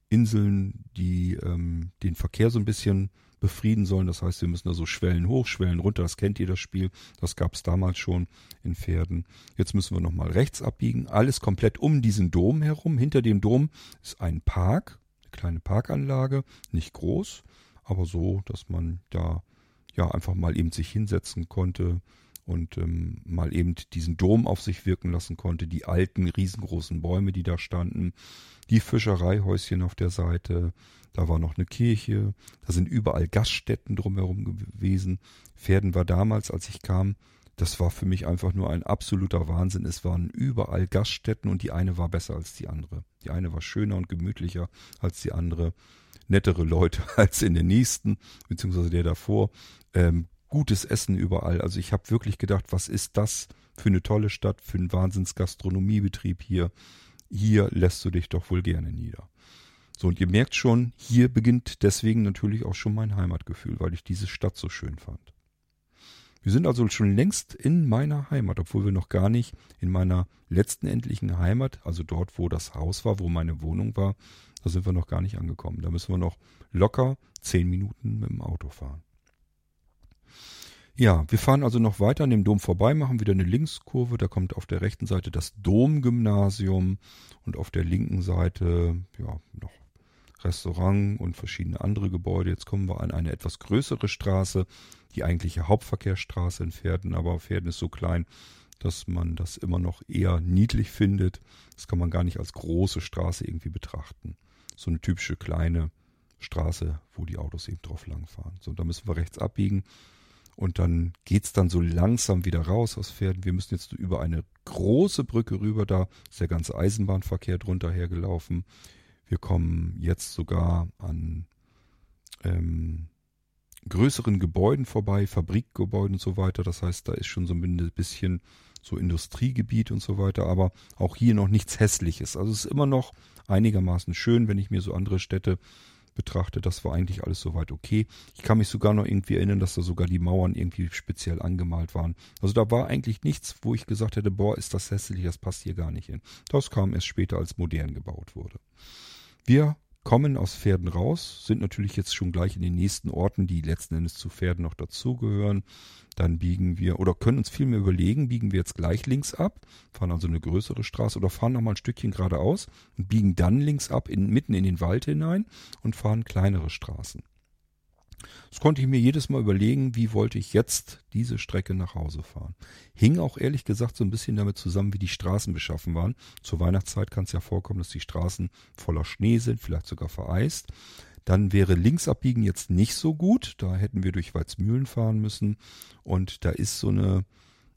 Inseln, die ähm, den Verkehr so ein bisschen befrieden sollen. Das heißt, wir müssen da so Schwellen hoch, Schwellen runter. Das kennt ihr das Spiel. Das gab es damals schon in Pferden. Jetzt müssen wir nochmal rechts abbiegen. Alles komplett um diesen Dom herum. Hinter dem Dom ist ein Park, eine kleine Parkanlage. Nicht groß, aber so, dass man da ja einfach mal eben sich hinsetzen konnte und ähm, mal eben diesen Dom auf sich wirken lassen konnte, die alten riesengroßen Bäume, die da standen, die Fischereihäuschen auf der Seite, da war noch eine Kirche, da sind überall Gaststätten drumherum gewesen. Pferden war damals, als ich kam, das war für mich einfach nur ein absoluter Wahnsinn. Es waren überall Gaststätten und die eine war besser als die andere. Die eine war schöner und gemütlicher als die andere. Nettere Leute als in der nächsten, beziehungsweise der davor. Ähm, gutes Essen überall. Also ich habe wirklich gedacht, was ist das für eine tolle Stadt, für einen Wahnsinns-Gastronomiebetrieb hier. Hier lässt du dich doch wohl gerne nieder. So, und ihr merkt schon, hier beginnt deswegen natürlich auch schon mein Heimatgefühl, weil ich diese Stadt so schön fand. Wir sind also schon längst in meiner Heimat, obwohl wir noch gar nicht in meiner letzten endlichen Heimat, also dort, wo das Haus war, wo meine Wohnung war, da sind wir noch gar nicht angekommen. Da müssen wir noch locker zehn Minuten mit dem Auto fahren. Ja, wir fahren also noch weiter an dem Dom vorbei, machen wieder eine Linkskurve. Da kommt auf der rechten Seite das Domgymnasium und auf der linken Seite ja noch Restaurant und verschiedene andere Gebäude. Jetzt kommen wir an eine etwas größere Straße, die eigentliche Hauptverkehrsstraße in Pferden, aber Pferden ist so klein, dass man das immer noch eher niedlich findet. Das kann man gar nicht als große Straße irgendwie betrachten. So eine typische kleine Straße, wo die Autos eben drauf langfahren. So, da müssen wir rechts abbiegen. Und dann geht's dann so langsam wieder raus aus Pferden. Wir müssen jetzt über eine große Brücke rüber, da ist der ganze Eisenbahnverkehr drunter hergelaufen. Wir kommen jetzt sogar an ähm, größeren Gebäuden vorbei, Fabrikgebäuden und so weiter. Das heißt, da ist schon so ein bisschen so Industriegebiet und so weiter, aber auch hier noch nichts Hässliches. Also es ist immer noch einigermaßen schön, wenn ich mir so andere Städte betrachte. Das war eigentlich alles soweit okay. Ich kann mich sogar noch irgendwie erinnern, dass da sogar die Mauern irgendwie speziell angemalt waren. Also da war eigentlich nichts, wo ich gesagt hätte, boah, ist das hässlich, das passt hier gar nicht hin. Das kam erst später, als modern gebaut wurde. Wir kommen aus Pferden raus, sind natürlich jetzt schon gleich in den nächsten Orten, die letzten Endes zu Pferden noch dazugehören. Dann biegen wir oder können uns vielmehr überlegen, biegen wir jetzt gleich links ab, fahren also eine größere Straße oder fahren nochmal ein Stückchen geradeaus und biegen dann links ab in, mitten in den Wald hinein und fahren kleinere Straßen. Das konnte ich mir jedes Mal überlegen, wie wollte ich jetzt diese Strecke nach Hause fahren. Hing auch ehrlich gesagt so ein bisschen damit zusammen, wie die Straßen beschaffen waren. Zur Weihnachtszeit kann es ja vorkommen, dass die Straßen voller Schnee sind, vielleicht sogar vereist. Dann wäre Linksabbiegen jetzt nicht so gut. Da hätten wir durch Weizmühlen fahren müssen. Und da ist so eine,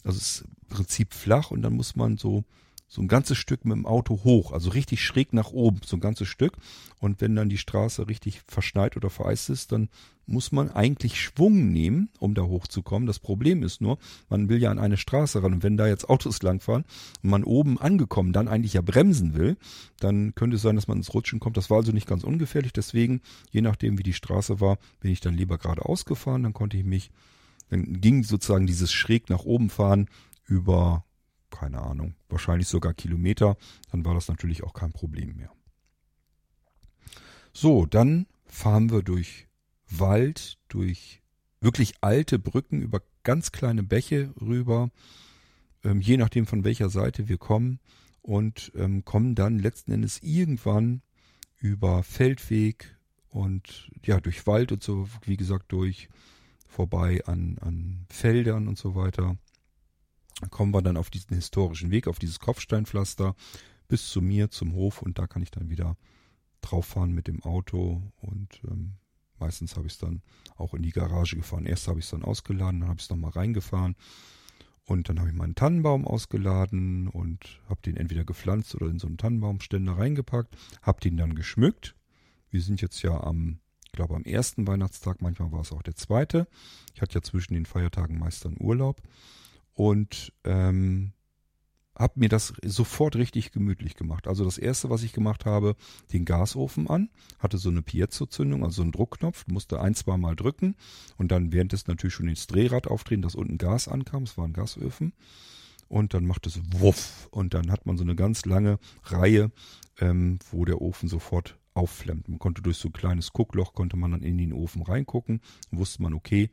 also es ist im Prinzip flach und dann muss man so so ein ganzes Stück mit dem Auto hoch, also richtig schräg nach oben, so ein ganzes Stück. Und wenn dann die Straße richtig verschneit oder vereist ist, dann muss man eigentlich Schwung nehmen, um da hochzukommen. Das Problem ist nur, man will ja an eine Straße ran und wenn da jetzt Autos langfahren und man oben angekommen dann eigentlich ja bremsen will, dann könnte es sein, dass man ins Rutschen kommt. Das war also nicht ganz ungefährlich. Deswegen, je nachdem wie die Straße war, bin ich dann lieber geradeaus gefahren. Dann konnte ich mich, dann ging sozusagen dieses schräg nach oben fahren über keine Ahnung, wahrscheinlich sogar Kilometer, dann war das natürlich auch kein Problem mehr. So, dann fahren wir durch Wald, durch wirklich alte Brücken über ganz kleine Bäche rüber, ähm, je nachdem von welcher Seite wir kommen und ähm, kommen dann letzten Endes irgendwann über Feldweg und ja durch Wald und so, wie gesagt, durch vorbei an, an Feldern und so weiter kommen wir dann auf diesen historischen Weg, auf dieses Kopfsteinpflaster bis zu mir, zum Hof und da kann ich dann wieder drauf fahren mit dem Auto und ähm, meistens habe ich es dann auch in die Garage gefahren. Erst habe ich es dann ausgeladen, dann habe ich es nochmal reingefahren und dann habe ich meinen Tannenbaum ausgeladen und habe den entweder gepflanzt oder in so einen Tannenbaumständer reingepackt, habe den dann geschmückt. Wir sind jetzt ja am, ich glaube am ersten Weihnachtstag, manchmal war es auch der zweite. Ich hatte ja zwischen den Feiertagen meist dann Urlaub und ähm, habe mir das sofort richtig gemütlich gemacht. Also das erste, was ich gemacht habe, den Gasofen an, hatte so eine Piezo-Zündung, also einen Druckknopf, musste ein, zwei Mal drücken und dann während es natürlich schon das Drehrad aufdrehen, dass unten Gas ankam, es waren Gasöfen und dann macht es Wuff und dann hat man so eine ganz lange Reihe, ähm, wo der Ofen sofort aufflammt. Man konnte durch so ein kleines Guckloch, konnte man dann in den Ofen reingucken, wusste man, okay,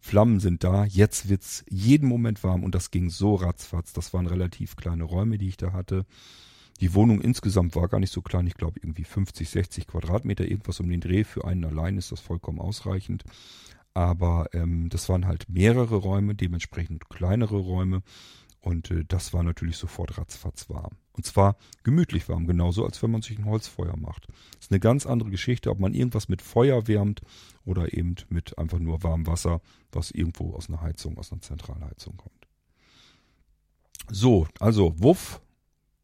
Flammen sind da, jetzt wird's jeden Moment warm und das ging so ratzfatz. Das waren relativ kleine Räume, die ich da hatte. Die Wohnung insgesamt war gar nicht so klein, ich glaube irgendwie 50, 60 Quadratmeter, irgendwas um den Dreh. Für einen allein ist das vollkommen ausreichend. Aber ähm, das waren halt mehrere Räume, dementsprechend kleinere Räume. Und äh, das war natürlich sofort ratzfatz warm. Und zwar gemütlich warm, genauso als wenn man sich ein Holzfeuer macht. Das ist eine ganz andere Geschichte, ob man irgendwas mit Feuer wärmt oder eben mit einfach nur warmem Wasser, was irgendwo aus einer Heizung, aus einer Zentralheizung kommt. So, also Wuff,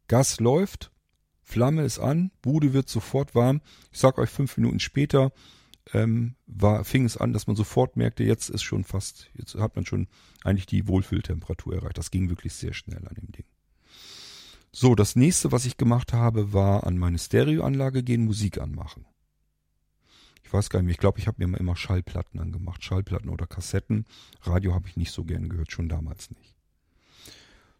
Gas läuft, Flamme ist an, Bude wird sofort warm. Ich sag euch fünf Minuten später, ähm, war, fing es an, dass man sofort merkte, jetzt ist schon fast, jetzt hat man schon eigentlich die Wohlfühltemperatur erreicht. Das ging wirklich sehr schnell an dem Ding. So, das nächste, was ich gemacht habe, war an meine Stereoanlage gehen, Musik anmachen. Ich weiß gar nicht mehr, ich glaube, ich habe mir immer Schallplatten angemacht, Schallplatten oder Kassetten. Radio habe ich nicht so gern gehört, schon damals nicht.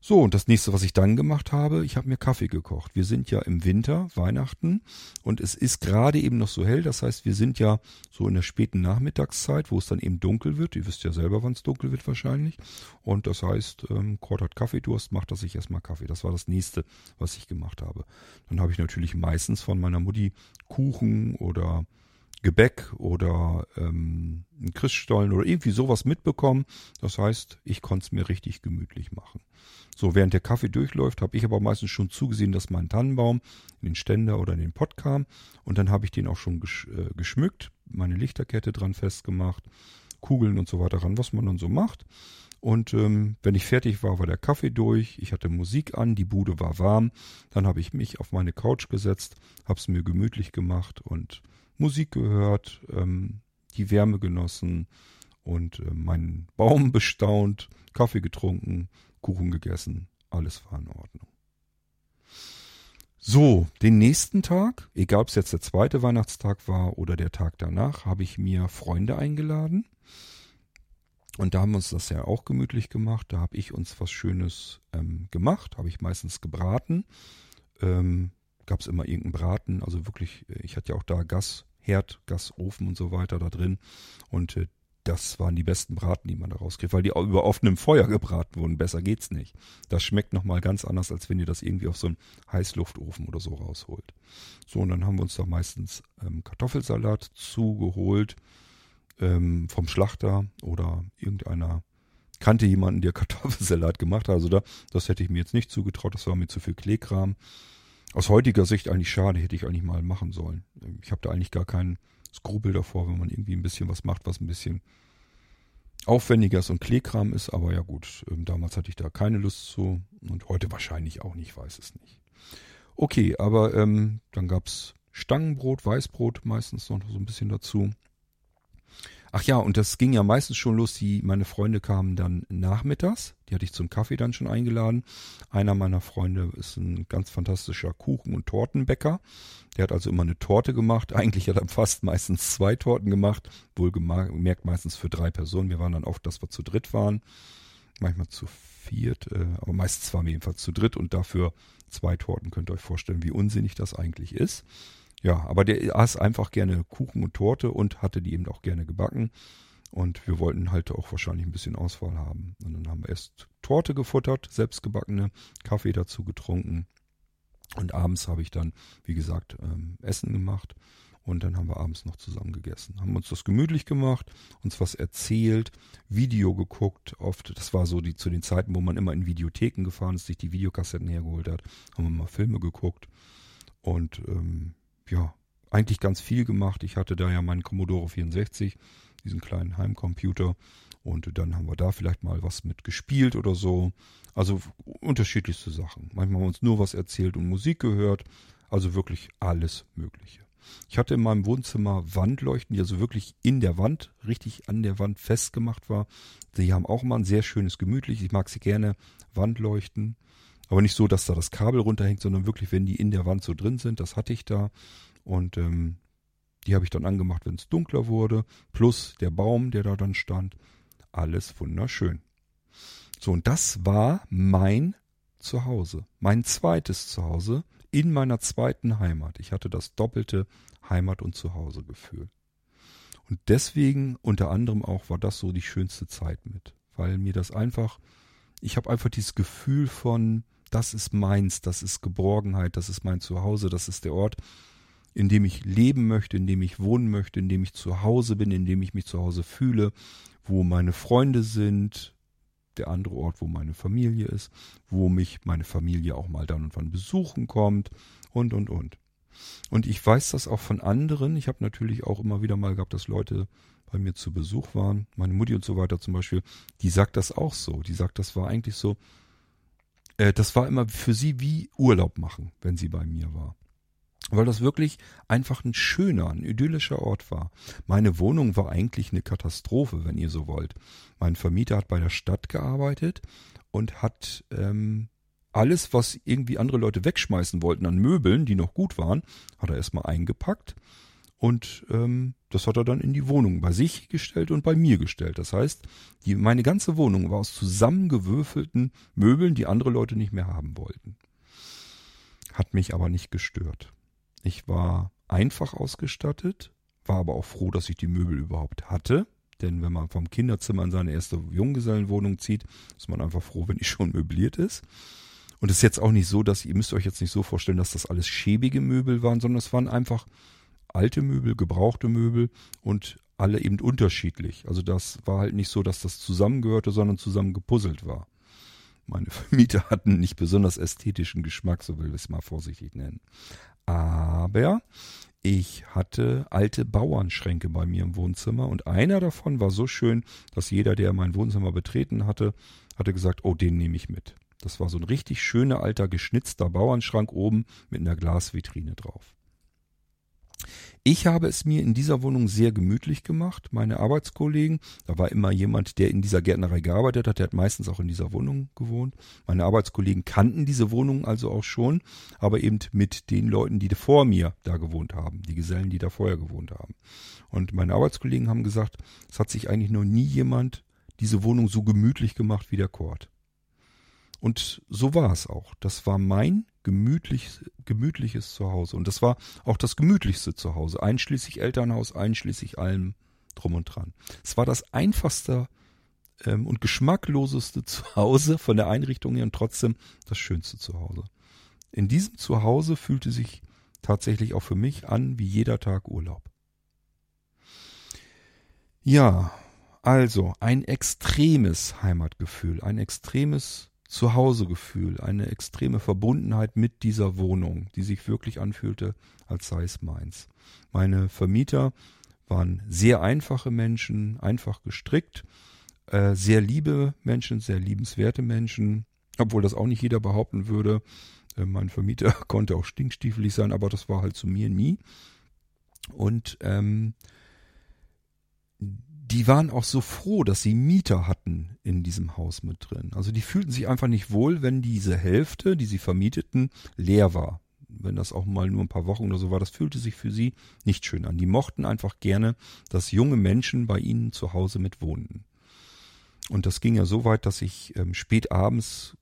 So, und das nächste, was ich dann gemacht habe, ich habe mir Kaffee gekocht. Wir sind ja im Winter, Weihnachten, und es ist gerade eben noch so hell. Das heißt, wir sind ja so in der späten Nachmittagszeit, wo es dann eben dunkel wird. Ihr wisst ja selber, wann es dunkel wird wahrscheinlich. Und das heißt, ähm, Kurt hat Kaffeedurst, macht er sich erstmal Kaffee. Das war das nächste, was ich gemacht habe. Dann habe ich natürlich meistens von meiner Mutti Kuchen oder Gebäck oder ähm, einen Christstollen oder irgendwie sowas mitbekommen. Das heißt, ich konnte es mir richtig gemütlich machen. So, während der Kaffee durchläuft, habe ich aber meistens schon zugesehen, dass mein Tannenbaum in den Ständer oder in den Pott kam. Und dann habe ich den auch schon gesch äh, geschmückt, meine Lichterkette dran festgemacht, Kugeln und so weiter ran, was man dann so macht. Und ähm, wenn ich fertig war, war der Kaffee durch, ich hatte Musik an, die Bude war warm. Dann habe ich mich auf meine Couch gesetzt, habe es mir gemütlich gemacht und Musik gehört, ähm, die Wärme genossen und äh, meinen Baum bestaunt, Kaffee getrunken, Kuchen gegessen, alles war in Ordnung. So, den nächsten Tag, egal ob es jetzt der zweite Weihnachtstag war oder der Tag danach, habe ich mir Freunde eingeladen. Und da haben wir uns das ja auch gemütlich gemacht. Da habe ich uns was Schönes ähm, gemacht, habe ich meistens gebraten. Ähm, Gab es immer irgendeinen Braten, also wirklich, ich hatte ja auch da Gas, Herd, Gasofen und so weiter da drin. Und äh, das waren die besten Braten, die man da rauskriegt, weil die über offenem Feuer gebraten wurden. Besser geht's nicht. Das schmeckt nochmal ganz anders, als wenn ihr das irgendwie auf so einen Heißluftofen oder so rausholt. So, und dann haben wir uns da meistens ähm, Kartoffelsalat zugeholt ähm, vom Schlachter oder irgendeiner kannte jemanden, der Kartoffelsalat gemacht hat. Also da, das hätte ich mir jetzt nicht zugetraut, das war mir zu viel Kleekram. Aus heutiger Sicht eigentlich schade, hätte ich eigentlich mal machen sollen. Ich habe da eigentlich gar keinen Skrupel davor, wenn man irgendwie ein bisschen was macht, was ein bisschen aufwendiger ist und Kleekram ist, aber ja gut, ähm, damals hatte ich da keine Lust zu und heute wahrscheinlich auch nicht, weiß es nicht. Okay, aber ähm, dann gab's Stangenbrot, Weißbrot meistens noch so ein bisschen dazu. Ach ja, und das ging ja meistens schon los, die, meine Freunde kamen dann nachmittags, die hatte ich zum Kaffee dann schon eingeladen. Einer meiner Freunde ist ein ganz fantastischer Kuchen- und Tortenbäcker. Der hat also immer eine Torte gemacht. Eigentlich hat er fast meistens zwei Torten gemacht, wohlgemerkt meistens für drei Personen. Wir waren dann oft, dass wir zu dritt waren, manchmal zu viert, äh, aber meistens waren wir jedenfalls zu dritt und dafür zwei Torten. Könnt ihr euch vorstellen, wie unsinnig das eigentlich ist. Ja, aber der aß einfach gerne Kuchen und Torte und hatte die eben auch gerne gebacken. Und wir wollten halt auch wahrscheinlich ein bisschen Auswahl haben. Und dann haben wir erst Torte gefuttert, selbstgebackene, Kaffee dazu getrunken. Und abends habe ich dann, wie gesagt, ähm, Essen gemacht. Und dann haben wir abends noch zusammen gegessen. Haben uns das gemütlich gemacht, uns was erzählt, Video geguckt. Oft, das war so die zu den Zeiten, wo man immer in Videotheken gefahren ist, sich die Videokassetten hergeholt hat, haben wir mal Filme geguckt. Und ähm, ja, eigentlich ganz viel gemacht. Ich hatte da ja meinen Commodore 64, diesen kleinen Heimcomputer. Und dann haben wir da vielleicht mal was mit gespielt oder so. Also unterschiedlichste Sachen. Manchmal haben wir uns nur was erzählt und Musik gehört. Also wirklich alles Mögliche. Ich hatte in meinem Wohnzimmer Wandleuchten, die also wirklich in der Wand, richtig an der Wand festgemacht war. Die haben auch mal ein sehr schönes gemütlich. Ich mag sie gerne Wandleuchten. Aber nicht so, dass da das Kabel runterhängt, sondern wirklich, wenn die in der Wand so drin sind, das hatte ich da. Und ähm, die habe ich dann angemacht, wenn es dunkler wurde. Plus der Baum, der da dann stand. Alles wunderschön. So, und das war mein Zuhause. Mein zweites Zuhause in meiner zweiten Heimat. Ich hatte das doppelte Heimat- und Zuhausegefühl. Und deswegen unter anderem auch war das so die schönste Zeit mit. Weil mir das einfach, ich habe einfach dieses Gefühl von, das ist meins, das ist Geborgenheit, das ist mein Zuhause, das ist der Ort, in dem ich leben möchte, in dem ich wohnen möchte, in dem ich zu Hause bin, in dem ich mich zu Hause fühle, wo meine Freunde sind, der andere Ort, wo meine Familie ist, wo mich meine Familie auch mal dann und wann besuchen kommt und, und, und. Und ich weiß das auch von anderen. Ich habe natürlich auch immer wieder mal gehabt, dass Leute bei mir zu Besuch waren. Meine Mutti und so weiter zum Beispiel, die sagt das auch so. Die sagt, das war eigentlich so, äh, das war immer für sie wie Urlaub machen, wenn sie bei mir war. Weil das wirklich einfach ein schöner, ein idyllischer Ort war. Meine Wohnung war eigentlich eine Katastrophe, wenn ihr so wollt. Mein Vermieter hat bei der Stadt gearbeitet und hat ähm, alles, was irgendwie andere Leute wegschmeißen wollten an Möbeln, die noch gut waren, hat er erstmal eingepackt und ähm, das hat er dann in die Wohnung bei sich gestellt und bei mir gestellt. Das heißt, die, meine ganze Wohnung war aus zusammengewürfelten Möbeln, die andere Leute nicht mehr haben wollten. Hat mich aber nicht gestört. Ich war einfach ausgestattet, war aber auch froh, dass ich die Möbel überhaupt hatte. Denn wenn man vom Kinderzimmer in seine erste Junggesellenwohnung zieht, ist man einfach froh, wenn die schon möbliert ist. Und es ist jetzt auch nicht so, dass ihr müsst euch jetzt nicht so vorstellen, dass das alles schäbige Möbel waren, sondern es waren einfach alte Möbel, gebrauchte Möbel und alle eben unterschiedlich. Also das war halt nicht so, dass das zusammengehörte, sondern zusammen gepuzzelt war. Meine Vermieter hatten nicht besonders ästhetischen Geschmack, so will ich es mal vorsichtig nennen. Aber ich hatte alte Bauernschränke bei mir im Wohnzimmer und einer davon war so schön, dass jeder, der mein Wohnzimmer betreten hatte, hatte gesagt, oh, den nehme ich mit. Das war so ein richtig schöner alter geschnitzter Bauernschrank oben mit einer Glasvitrine drauf. Ich habe es mir in dieser Wohnung sehr gemütlich gemacht. Meine Arbeitskollegen, da war immer jemand, der in dieser Gärtnerei gearbeitet hat, der hat meistens auch in dieser Wohnung gewohnt. Meine Arbeitskollegen kannten diese Wohnung also auch schon, aber eben mit den Leuten, die vor mir da gewohnt haben, die Gesellen, die da vorher gewohnt haben. Und meine Arbeitskollegen haben gesagt, es hat sich eigentlich noch nie jemand diese Wohnung so gemütlich gemacht wie der Kord. Und so war es auch. Das war mein gemütlich, gemütliches Zuhause. Und das war auch das gemütlichste Zuhause, einschließlich Elternhaus, einschließlich allem drum und dran. Es war das einfachste ähm, und geschmackloseste Zuhause von der Einrichtung her und trotzdem das schönste Zuhause. In diesem Zuhause fühlte sich tatsächlich auch für mich an wie jeder Tag Urlaub. Ja, also ein extremes Heimatgefühl, ein extremes Zuhausegefühl, eine extreme Verbundenheit mit dieser Wohnung, die sich wirklich anfühlte, als sei es meins. Meine Vermieter waren sehr einfache Menschen, einfach gestrickt, Äh, sehr liebe Menschen, sehr liebenswerte Menschen, obwohl das auch nicht jeder behaupten würde. Äh, mein Vermieter konnte auch stinkstiefelig sein, aber das war halt zu mir nie. Und ähm, die waren auch so froh, dass sie Mieter hatten in diesem Haus mit drin. Also die fühlten sich einfach nicht wohl, wenn diese Hälfte, die sie vermieteten, leer war. Wenn das auch mal nur ein paar Wochen oder so war, das fühlte sich für sie nicht schön an. Die mochten einfach gerne, dass junge Menschen bei ihnen zu Hause mit wohnten. Und das ging ja so weit, dass ich ähm, spät abends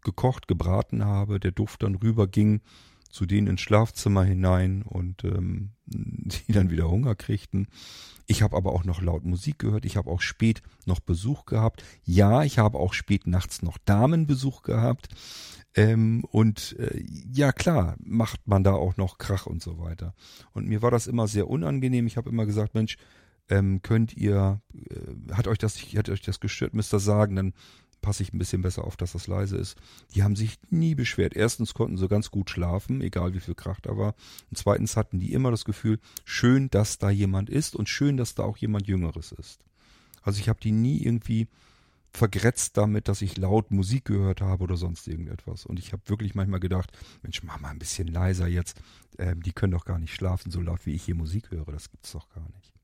gekocht, gebraten habe, der Duft dann rüberging zu denen ins Schlafzimmer hinein und ähm, die dann wieder Hunger kriegten. Ich habe aber auch noch laut Musik gehört. Ich habe auch spät noch Besuch gehabt. Ja, ich habe auch spät nachts noch Damenbesuch gehabt. Ähm, und äh, ja, klar, macht man da auch noch Krach und so weiter. Und mir war das immer sehr unangenehm. Ich habe immer gesagt, Mensch, ähm, könnt ihr, äh, hat euch das, hat euch das gestört, müsst ihr sagen, dann passe ich ein bisschen besser auf, dass das leise ist. Die haben sich nie beschwert. Erstens konnten sie ganz gut schlafen, egal wie viel Krach da war. Und zweitens hatten die immer das Gefühl, schön, dass da jemand ist und schön, dass da auch jemand Jüngeres ist. Also ich habe die nie irgendwie vergrätzt damit, dass ich laut Musik gehört habe oder sonst irgendetwas. Und ich habe wirklich manchmal gedacht, Mensch, mach mal ein bisschen leiser jetzt. Ähm, die können doch gar nicht schlafen, so laut wie ich hier Musik höre. Das gibt's doch gar nicht.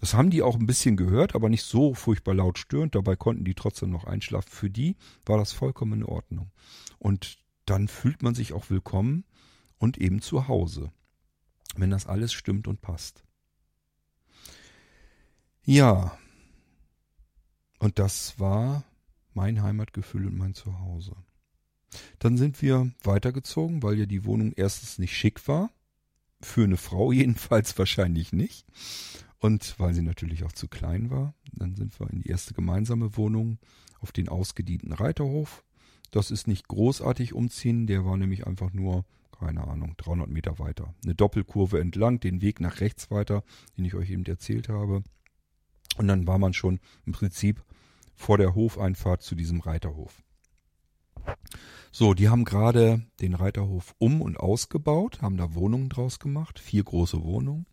Das haben die auch ein bisschen gehört, aber nicht so furchtbar laut störend. Dabei konnten die trotzdem noch einschlafen. Für die war das vollkommen in Ordnung. Und dann fühlt man sich auch willkommen und eben zu Hause, wenn das alles stimmt und passt. Ja, und das war mein Heimatgefühl und mein Zuhause. Dann sind wir weitergezogen, weil ja die Wohnung erstens nicht schick war. Für eine Frau jedenfalls wahrscheinlich nicht. Und weil sie natürlich auch zu klein war, dann sind wir in die erste gemeinsame Wohnung auf den ausgedienten Reiterhof. Das ist nicht großartig umziehen, der war nämlich einfach nur, keine Ahnung, 300 Meter weiter. Eine Doppelkurve entlang, den Weg nach rechts weiter, den ich euch eben erzählt habe. Und dann war man schon im Prinzip vor der Hofeinfahrt zu diesem Reiterhof. So, die haben gerade den Reiterhof um und ausgebaut, haben da Wohnungen draus gemacht, vier große Wohnungen.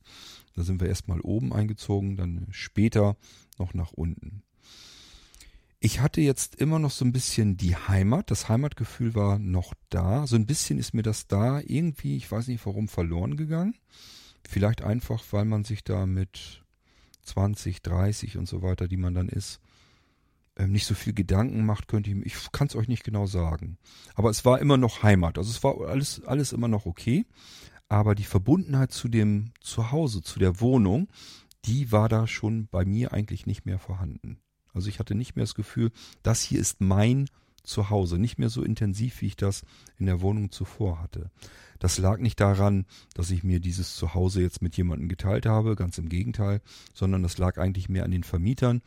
Da sind wir erstmal oben eingezogen, dann später noch nach unten. Ich hatte jetzt immer noch so ein bisschen die Heimat. Das Heimatgefühl war noch da. So ein bisschen ist mir das da irgendwie, ich weiß nicht warum, verloren gegangen. Vielleicht einfach, weil man sich da mit 20, 30 und so weiter, die man dann ist, ähm, nicht so viel Gedanken macht, könnte ich, ich kann es euch nicht genau sagen. Aber es war immer noch Heimat. Also es war alles, alles immer noch okay aber die Verbundenheit zu dem Zuhause, zu der Wohnung, die war da schon bei mir eigentlich nicht mehr vorhanden. Also ich hatte nicht mehr das Gefühl, das hier ist mein Zuhause, nicht mehr so intensiv, wie ich das in der Wohnung zuvor hatte. Das lag nicht daran, dass ich mir dieses Zuhause jetzt mit jemandem geteilt habe, ganz im Gegenteil, sondern das lag eigentlich mehr an den Vermietern.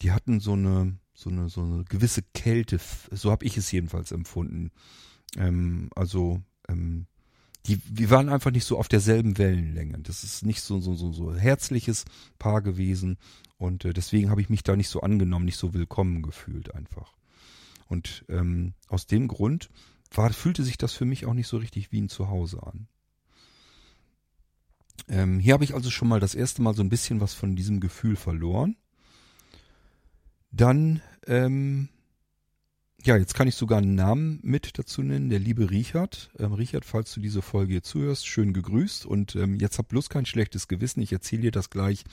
Die hatten so eine, so eine, so eine gewisse Kälte, so habe ich es jedenfalls empfunden. Ähm, also ähm, die, wir waren einfach nicht so auf derselben Wellenlänge. Das ist nicht so so so, so herzliches Paar gewesen und äh, deswegen habe ich mich da nicht so angenommen, nicht so willkommen gefühlt einfach. Und ähm, aus dem Grund war, fühlte sich das für mich auch nicht so richtig wie ein Zuhause an. Ähm, hier habe ich also schon mal das erste Mal so ein bisschen was von diesem Gefühl verloren. Dann ähm, ja, jetzt kann ich sogar einen Namen mit dazu nennen, der liebe Richard. Ähm, Richard, falls du diese Folge hier zuhörst, schön gegrüßt und ähm, jetzt hab bloß kein schlechtes Gewissen. Ich erzähle dir das gleich,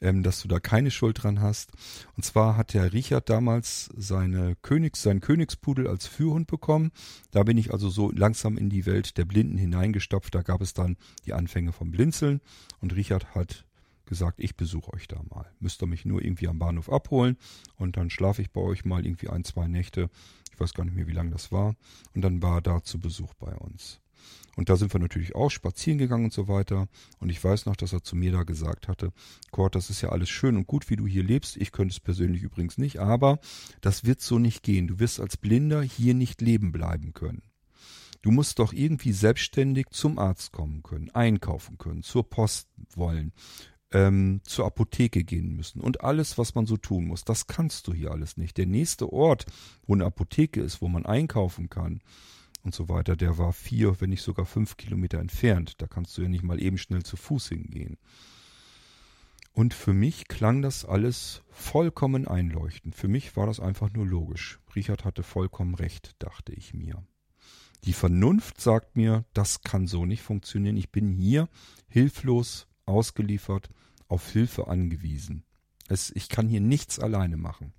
ähm, dass du da keine Schuld dran hast. Und zwar hat der Richard damals seine Königs, seinen Königspudel als Führhund bekommen. Da bin ich also so langsam in die Welt der Blinden hineingestopft. Da gab es dann die Anfänge vom Blinzeln und Richard hat gesagt, ich besuche euch da mal. Müsst ihr mich nur irgendwie am Bahnhof abholen und dann schlafe ich bei euch mal irgendwie ein, zwei Nächte. Ich weiß gar nicht mehr, wie lange das war. Und dann war er da zu Besuch bei uns. Und da sind wir natürlich auch spazieren gegangen und so weiter. Und ich weiß noch, dass er zu mir da gesagt hatte, Kurt, das ist ja alles schön und gut, wie du hier lebst. Ich könnte es persönlich übrigens nicht, aber das wird so nicht gehen. Du wirst als Blinder hier nicht leben bleiben können. Du musst doch irgendwie selbstständig zum Arzt kommen können, einkaufen können, zur Post wollen, ähm, zur Apotheke gehen müssen und alles, was man so tun muss. Das kannst du hier alles nicht. Der nächste Ort, wo eine Apotheke ist, wo man einkaufen kann und so weiter, der war vier, wenn nicht sogar fünf Kilometer entfernt. Da kannst du ja nicht mal eben schnell zu Fuß hingehen. Und für mich klang das alles vollkommen einleuchtend. Für mich war das einfach nur logisch. Richard hatte vollkommen recht, dachte ich mir. Die Vernunft sagt mir, das kann so nicht funktionieren. Ich bin hier hilflos ausgeliefert, auf Hilfe angewiesen. Es, ich kann hier nichts alleine machen.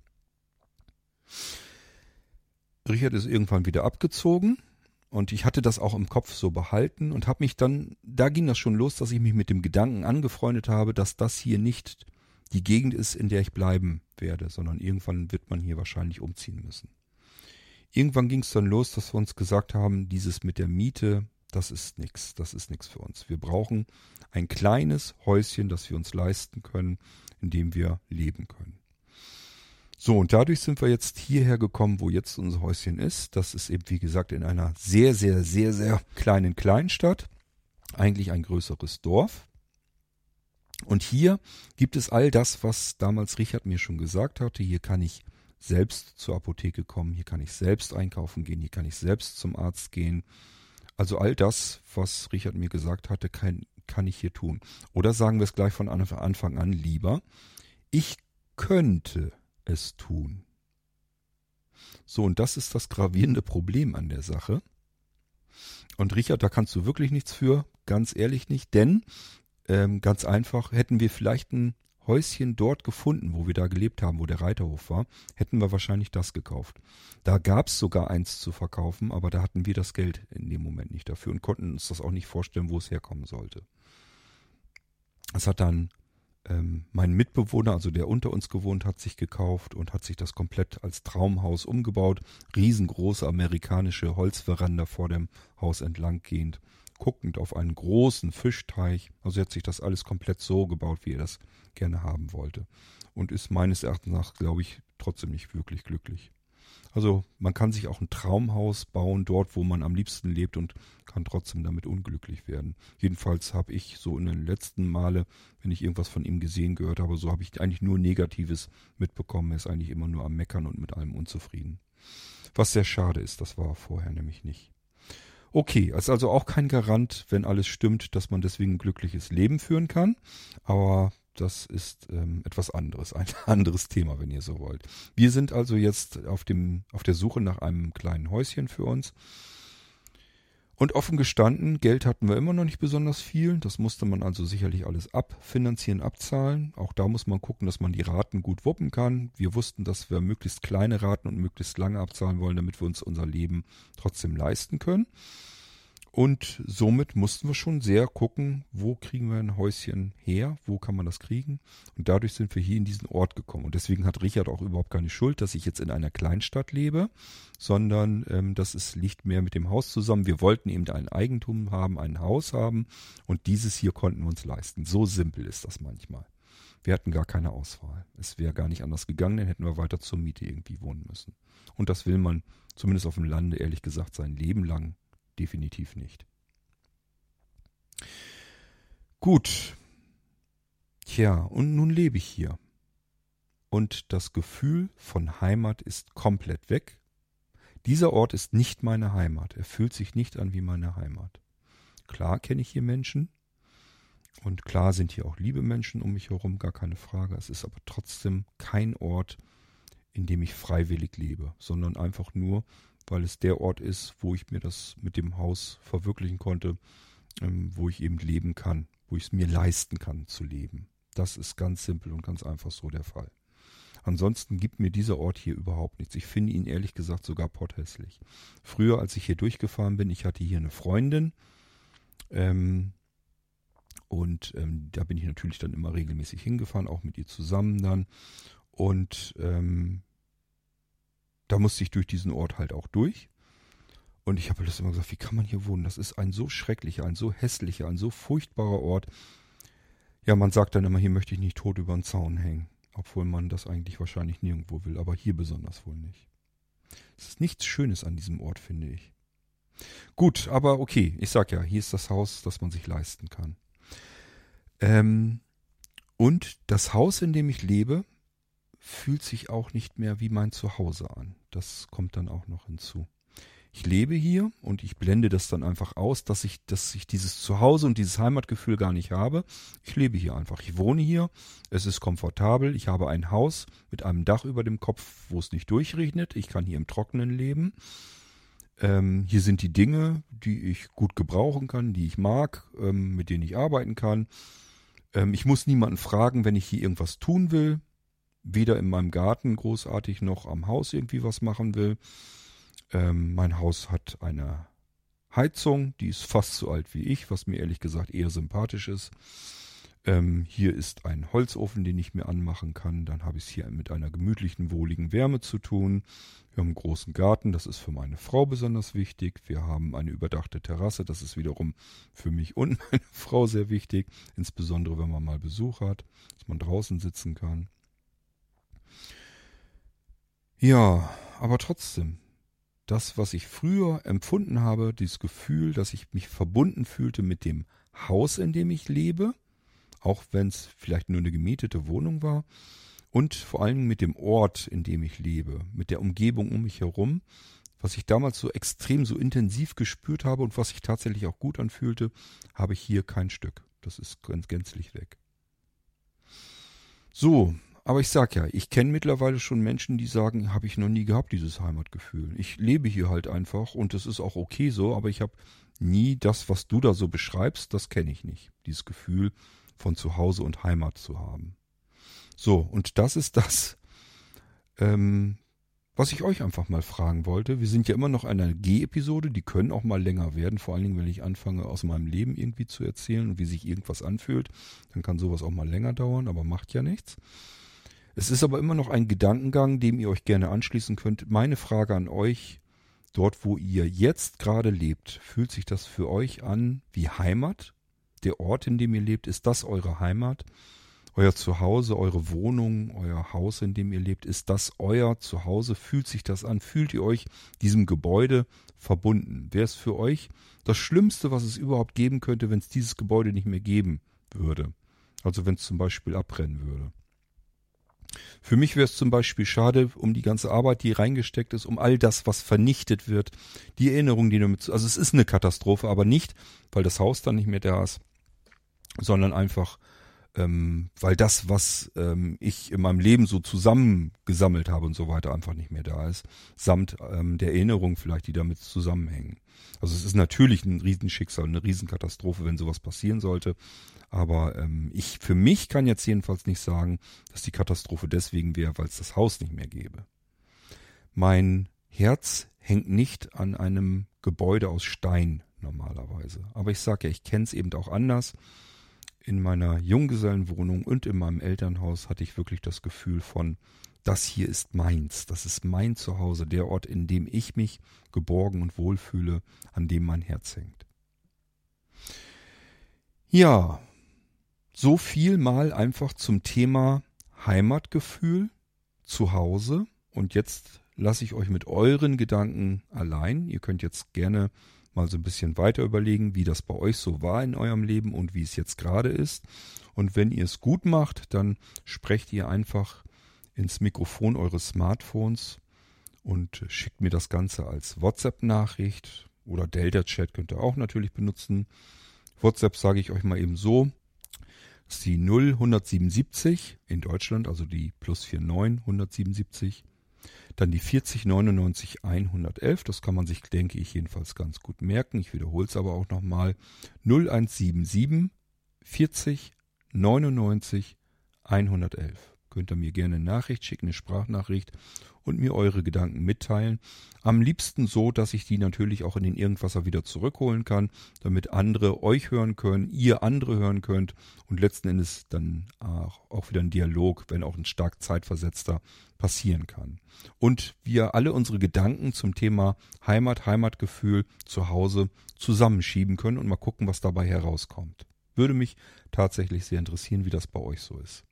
Richard ist irgendwann wieder abgezogen und ich hatte das auch im Kopf so behalten und habe mich dann, da ging das schon los, dass ich mich mit dem Gedanken angefreundet habe, dass das hier nicht die Gegend ist, in der ich bleiben werde, sondern irgendwann wird man hier wahrscheinlich umziehen müssen. Irgendwann ging es dann los, dass wir uns gesagt haben, dieses mit der Miete, das ist nichts, das ist nichts für uns. Wir brauchen ein kleines Häuschen, das wir uns leisten können, in dem wir leben können. So, und dadurch sind wir jetzt hierher gekommen, wo jetzt unser Häuschen ist. Das ist eben, wie gesagt, in einer sehr, sehr, sehr, sehr kleinen Kleinstadt. Eigentlich ein größeres Dorf. Und hier gibt es all das, was damals Richard mir schon gesagt hatte. Hier kann ich selbst zur Apotheke kommen, hier kann ich selbst einkaufen gehen, hier kann ich selbst zum Arzt gehen. Also all das, was Richard mir gesagt hatte, kann, kann ich hier tun. Oder sagen wir es gleich von Anfang an lieber, ich könnte es tun. So, und das ist das gravierende Problem an der Sache. Und Richard, da kannst du wirklich nichts für, ganz ehrlich nicht, denn ähm, ganz einfach hätten wir vielleicht ein Häuschen dort gefunden, wo wir da gelebt haben, wo der Reiterhof war, hätten wir wahrscheinlich das gekauft. Da gab es sogar eins zu verkaufen, aber da hatten wir das Geld in dem Moment nicht dafür und konnten uns das auch nicht vorstellen, wo es herkommen sollte. Es hat dann ähm, mein Mitbewohner, also der unter uns gewohnt hat, sich gekauft und hat sich das komplett als Traumhaus umgebaut. Riesengroße amerikanische Holzveranda vor dem Haus entlanggehend, guckend auf einen großen Fischteich. Also hat sich das alles komplett so gebaut, wie er das gerne haben wollte. Und ist meines Erachtens nach, glaube ich, trotzdem nicht wirklich glücklich. Also man kann sich auch ein Traumhaus bauen, dort wo man am liebsten lebt und kann trotzdem damit unglücklich werden. Jedenfalls habe ich so in den letzten Male, wenn ich irgendwas von ihm gesehen gehört habe, so habe ich eigentlich nur Negatives mitbekommen. Er ist eigentlich immer nur am Meckern und mit allem unzufrieden. Was sehr schade ist, das war vorher nämlich nicht. Okay, ist also auch kein Garant, wenn alles stimmt, dass man deswegen ein glückliches Leben führen kann. Aber das ist ähm, etwas anderes, ein anderes Thema, wenn ihr so wollt. Wir sind also jetzt auf dem, auf der Suche nach einem kleinen Häuschen für uns. Und offen gestanden, Geld hatten wir immer noch nicht besonders viel. Das musste man also sicherlich alles abfinanzieren, abzahlen. Auch da muss man gucken, dass man die Raten gut wuppen kann. Wir wussten, dass wir möglichst kleine Raten und möglichst lange abzahlen wollen, damit wir uns unser Leben trotzdem leisten können. Und somit mussten wir schon sehr gucken, wo kriegen wir ein Häuschen her, wo kann man das kriegen. Und dadurch sind wir hier in diesen Ort gekommen. Und deswegen hat Richard auch überhaupt keine Schuld, dass ich jetzt in einer Kleinstadt lebe, sondern ähm, das ist, liegt mehr mit dem Haus zusammen. Wir wollten eben ein Eigentum haben, ein Haus haben und dieses hier konnten wir uns leisten. So simpel ist das manchmal. Wir hatten gar keine Auswahl. Es wäre gar nicht anders gegangen, dann hätten wir weiter zur Miete irgendwie wohnen müssen. Und das will man zumindest auf dem Lande ehrlich gesagt sein Leben lang definitiv nicht. Gut. Tja, und nun lebe ich hier. Und das Gefühl von Heimat ist komplett weg. Dieser Ort ist nicht meine Heimat. Er fühlt sich nicht an wie meine Heimat. Klar kenne ich hier Menschen. Und klar sind hier auch liebe Menschen um mich herum, gar keine Frage. Es ist aber trotzdem kein Ort, in dem ich freiwillig lebe, sondern einfach nur, weil es der Ort ist, wo ich mir das mit dem Haus verwirklichen konnte, ähm, wo ich eben leben kann, wo ich es mir leisten kann zu leben. Das ist ganz simpel und ganz einfach so der Fall. Ansonsten gibt mir dieser Ort hier überhaupt nichts. Ich finde ihn ehrlich gesagt sogar potthässlich. Früher, als ich hier durchgefahren bin, ich hatte hier eine Freundin, ähm, und ähm, da bin ich natürlich dann immer regelmäßig hingefahren, auch mit ihr zusammen dann. Und ähm, da musste ich durch diesen Ort halt auch durch. Und ich habe das immer gesagt, wie kann man hier wohnen? Das ist ein so schrecklicher, ein so hässlicher, ein so furchtbarer Ort. Ja, man sagt dann immer, hier möchte ich nicht tot über den Zaun hängen. Obwohl man das eigentlich wahrscheinlich nirgendwo will, aber hier besonders wohl nicht. Es ist nichts Schönes an diesem Ort, finde ich. Gut, aber okay, ich sag ja, hier ist das Haus, das man sich leisten kann. Ähm, und das Haus, in dem ich lebe, fühlt sich auch nicht mehr wie mein Zuhause an. Das kommt dann auch noch hinzu. ich lebe hier und ich blende das dann einfach aus, dass ich, dass ich dieses Zuhause und dieses Heimatgefühl gar nicht habe. Ich lebe hier einfach. Ich wohne hier. Es ist komfortabel. Ich habe ein Haus mit einem Dach über dem Kopf, wo es nicht durchregnet. Ich kann hier im Trockenen leben. Ähm, hier sind die Dinge, die ich gut gebrauchen kann, die ich mag, ähm, mit denen ich arbeiten kann. Ähm, ich muss niemanden fragen, wenn ich hier irgendwas tun will. Weder in meinem Garten großartig noch am Haus irgendwie was machen will. Ähm, mein Haus hat eine Heizung, die ist fast so alt wie ich, was mir ehrlich gesagt eher sympathisch ist. Ähm, hier ist ein Holzofen, den ich mir anmachen kann. Dann habe ich es hier mit einer gemütlichen, wohligen Wärme zu tun. Wir haben einen großen Garten, das ist für meine Frau besonders wichtig. Wir haben eine überdachte Terrasse, das ist wiederum für mich und meine Frau sehr wichtig. Insbesondere wenn man mal Besuch hat, dass man draußen sitzen kann. Ja, aber trotzdem, das, was ich früher empfunden habe, dieses Gefühl, dass ich mich verbunden fühlte mit dem Haus, in dem ich lebe, auch wenn es vielleicht nur eine gemietete Wohnung war, und vor allem mit dem Ort, in dem ich lebe, mit der Umgebung um mich herum, was ich damals so extrem, so intensiv gespürt habe und was sich tatsächlich auch gut anfühlte, habe ich hier kein Stück. Das ist ganz gänzlich weg. So, aber ich sag ja, ich kenne mittlerweile schon Menschen, die sagen, habe ich noch nie gehabt, dieses Heimatgefühl. Ich lebe hier halt einfach und es ist auch okay so, aber ich habe nie das, was du da so beschreibst, das kenne ich nicht. Dieses Gefühl von Zuhause und Heimat zu haben. So, und das ist das, ähm, was ich euch einfach mal fragen wollte. Wir sind ja immer noch in einer G-Episode, die können auch mal länger werden, vor allen Dingen, wenn ich anfange, aus meinem Leben irgendwie zu erzählen und wie sich irgendwas anfühlt, dann kann sowas auch mal länger dauern, aber macht ja nichts. Es ist aber immer noch ein Gedankengang, dem ihr euch gerne anschließen könnt. Meine Frage an euch, dort wo ihr jetzt gerade lebt, fühlt sich das für euch an wie Heimat? Der Ort, in dem ihr lebt, ist das eure Heimat? Euer Zuhause, eure Wohnung, euer Haus, in dem ihr lebt, ist das euer Zuhause? Fühlt sich das an? Fühlt ihr euch diesem Gebäude verbunden? Wäre es für euch das Schlimmste, was es überhaupt geben könnte, wenn es dieses Gebäude nicht mehr geben würde? Also wenn es zum Beispiel abbrennen würde. Für mich wäre es zum Beispiel schade um die ganze Arbeit, die reingesteckt ist, um all das, was vernichtet wird, die Erinnerungen, die damit, also es ist eine Katastrophe, aber nicht, weil das Haus dann nicht mehr da ist, sondern einfach, ähm, weil das, was ähm, ich in meinem Leben so zusammengesammelt habe und so weiter, einfach nicht mehr da ist, samt ähm, der Erinnerung vielleicht, die damit zusammenhängen. Also es ist natürlich ein Riesenschicksal, eine Riesenkatastrophe, wenn sowas passieren sollte. Aber ähm, ich für mich kann jetzt jedenfalls nicht sagen, dass die Katastrophe deswegen wäre, weil es das Haus nicht mehr gäbe. Mein Herz hängt nicht an einem Gebäude aus Stein normalerweise. Aber ich sage ja, ich kenne es eben auch anders. In meiner Junggesellenwohnung und in meinem Elternhaus hatte ich wirklich das Gefühl von, das hier ist meins, das ist mein Zuhause, der Ort, in dem ich mich geborgen und wohlfühle, an dem mein Herz hängt. Ja, so viel mal einfach zum Thema Heimatgefühl zu Hause. Und jetzt lasse ich euch mit euren Gedanken allein. Ihr könnt jetzt gerne mal so ein bisschen weiter überlegen, wie das bei euch so war in eurem Leben und wie es jetzt gerade ist. Und wenn ihr es gut macht, dann sprecht ihr einfach ins Mikrofon eures Smartphones und schickt mir das Ganze als WhatsApp-Nachricht oder Delta-Chat könnt ihr auch natürlich benutzen. WhatsApp sage ich euch mal eben so, ist die 0177 in Deutschland, also die plus 49 177. Dann die 40 99 111, das kann man sich, denke ich, jedenfalls ganz gut merken. Ich wiederhole es aber auch nochmal. 0177 40 99 111 könnt ihr mir gerne eine Nachricht schicken, eine Sprachnachricht und mir eure Gedanken mitteilen. Am liebsten so, dass ich die natürlich auch in den Irgendwasser wieder zurückholen kann, damit andere euch hören können, ihr andere hören könnt und letzten Endes dann auch wieder ein Dialog, wenn auch ein stark zeitversetzter, passieren kann. Und wir alle unsere Gedanken zum Thema Heimat, Heimatgefühl zu Hause zusammenschieben können und mal gucken, was dabei herauskommt. Würde mich tatsächlich sehr interessieren, wie das bei euch so ist.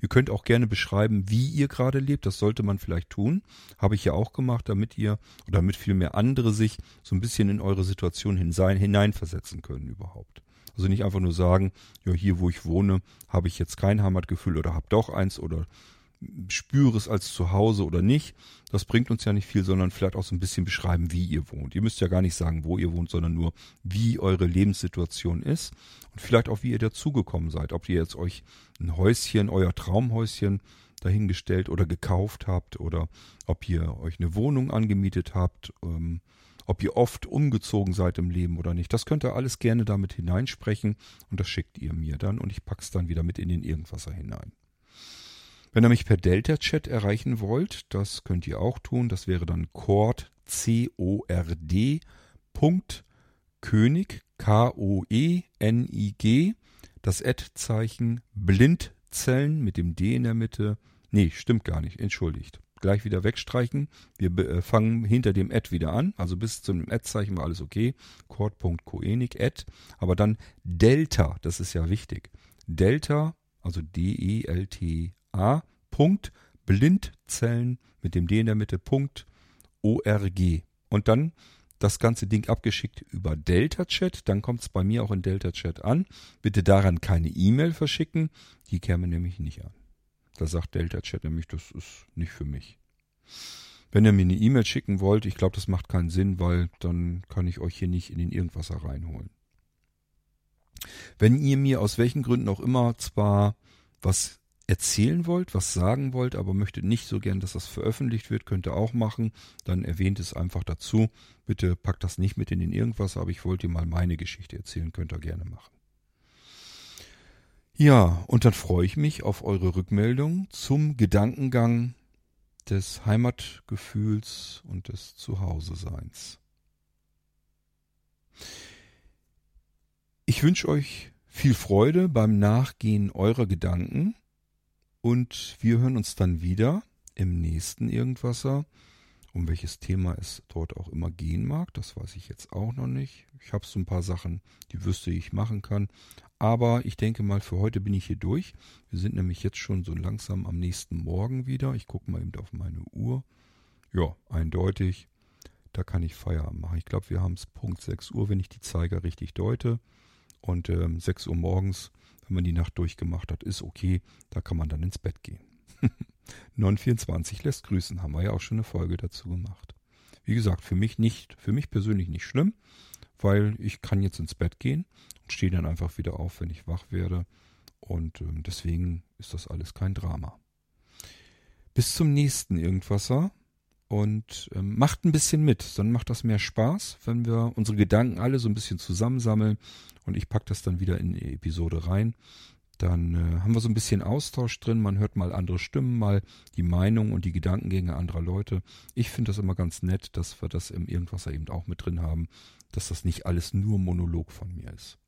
Ihr könnt auch gerne beschreiben, wie ihr gerade lebt. Das sollte man vielleicht tun. Habe ich ja auch gemacht, damit ihr oder damit vielmehr andere sich so ein bisschen in eure Situation hineinversetzen können überhaupt. Also nicht einfach nur sagen, ja, hier wo ich wohne, habe ich jetzt kein Heimatgefühl oder habe doch eins oder spüre es als zu Hause oder nicht. Das bringt uns ja nicht viel, sondern vielleicht auch so ein bisschen beschreiben, wie ihr wohnt. Ihr müsst ja gar nicht sagen, wo ihr wohnt, sondern nur, wie eure Lebenssituation ist und vielleicht auch, wie ihr dazugekommen seid. Ob ihr jetzt euch ein Häuschen, euer Traumhäuschen dahingestellt oder gekauft habt oder ob ihr euch eine Wohnung angemietet habt, ähm, ob ihr oft umgezogen seid im Leben oder nicht. Das könnt ihr alles gerne damit hineinsprechen und das schickt ihr mir dann und ich pack's dann wieder mit in den Irgendwasser hinein. Wenn ihr mich per Delta-Chat erreichen wollt, das könnt ihr auch tun. Das wäre dann Cord, C-O-R-D, Punkt, König, K-O-E-N-I-G, das Ad-Zeichen, Blindzellen mit dem D in der Mitte. Nee, stimmt gar nicht, entschuldigt. Gleich wieder wegstreichen. Wir äh, fangen hinter dem Ad wieder an. Also bis zum Ad-Zeichen war alles okay. Cord.koenig, Ad. Aber dann Delta, das ist ja wichtig. Delta, also D-E-L-T A. Blindzellen mit dem D in der Mitte. ORG. Und dann das ganze Ding abgeschickt über Delta Chat. Dann kommt es bei mir auch in Delta Chat an. Bitte daran keine E-Mail verschicken. Die käme nämlich nicht an. Da sagt Delta Chat nämlich, das ist nicht für mich. Wenn ihr mir eine E-Mail schicken wollt, ich glaube, das macht keinen Sinn, weil dann kann ich euch hier nicht in den Irgendwasser reinholen. Wenn ihr mir aus welchen Gründen auch immer zwar was erzählen wollt, was sagen wollt, aber möchtet nicht so gern, dass das veröffentlicht wird, könnt ihr auch machen. Dann erwähnt es einfach dazu. Bitte packt das nicht mit in den irgendwas, aber ich wollte dir mal meine Geschichte erzählen, könnt ihr gerne machen. Ja, und dann freue ich mich auf eure Rückmeldung zum Gedankengang des Heimatgefühls und des Zuhause-Seins. Ich wünsche euch viel Freude beim Nachgehen eurer Gedanken und wir hören uns dann wieder im nächsten Irgendwasser. Um welches Thema es dort auch immer gehen mag, das weiß ich jetzt auch noch nicht. Ich habe so ein paar Sachen, die wüsste ich machen kann. Aber ich denke mal, für heute bin ich hier durch. Wir sind nämlich jetzt schon so langsam am nächsten Morgen wieder. Ich gucke mal eben auf meine Uhr. Ja, eindeutig. Da kann ich Feierabend machen. Ich glaube, wir haben es Punkt 6 Uhr, wenn ich die Zeiger richtig deute. Und ähm, 6 Uhr morgens wenn man die Nacht durchgemacht hat, ist okay. Da kann man dann ins Bett gehen. 924 lässt grüßen, haben wir ja auch schon eine Folge dazu gemacht. Wie gesagt, für mich nicht, für mich persönlich nicht schlimm, weil ich kann jetzt ins Bett gehen und stehe dann einfach wieder auf, wenn ich wach werde. Und ähm, deswegen ist das alles kein Drama. Bis zum nächsten Irgendwasser und ähm, macht ein bisschen mit. Dann macht das mehr Spaß, wenn wir unsere Gedanken alle so ein bisschen zusammensammeln und ich packe das dann wieder in die Episode rein. Dann äh, haben wir so ein bisschen Austausch drin. Man hört mal andere Stimmen, mal die Meinung und die Gedankengänge anderer Leute. Ich finde das immer ganz nett, dass wir das im Irgendwasser eben auch mit drin haben, dass das nicht alles nur Monolog von mir ist.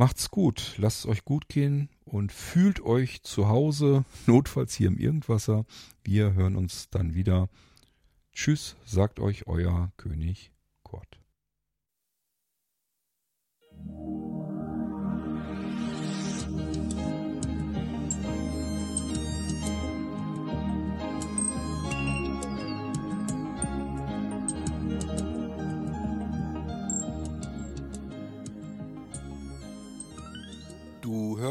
Macht's gut, lasst es euch gut gehen und fühlt euch zu Hause, notfalls hier im Irgendwasser. Wir hören uns dann wieder. Tschüss, sagt euch euer König Kurt.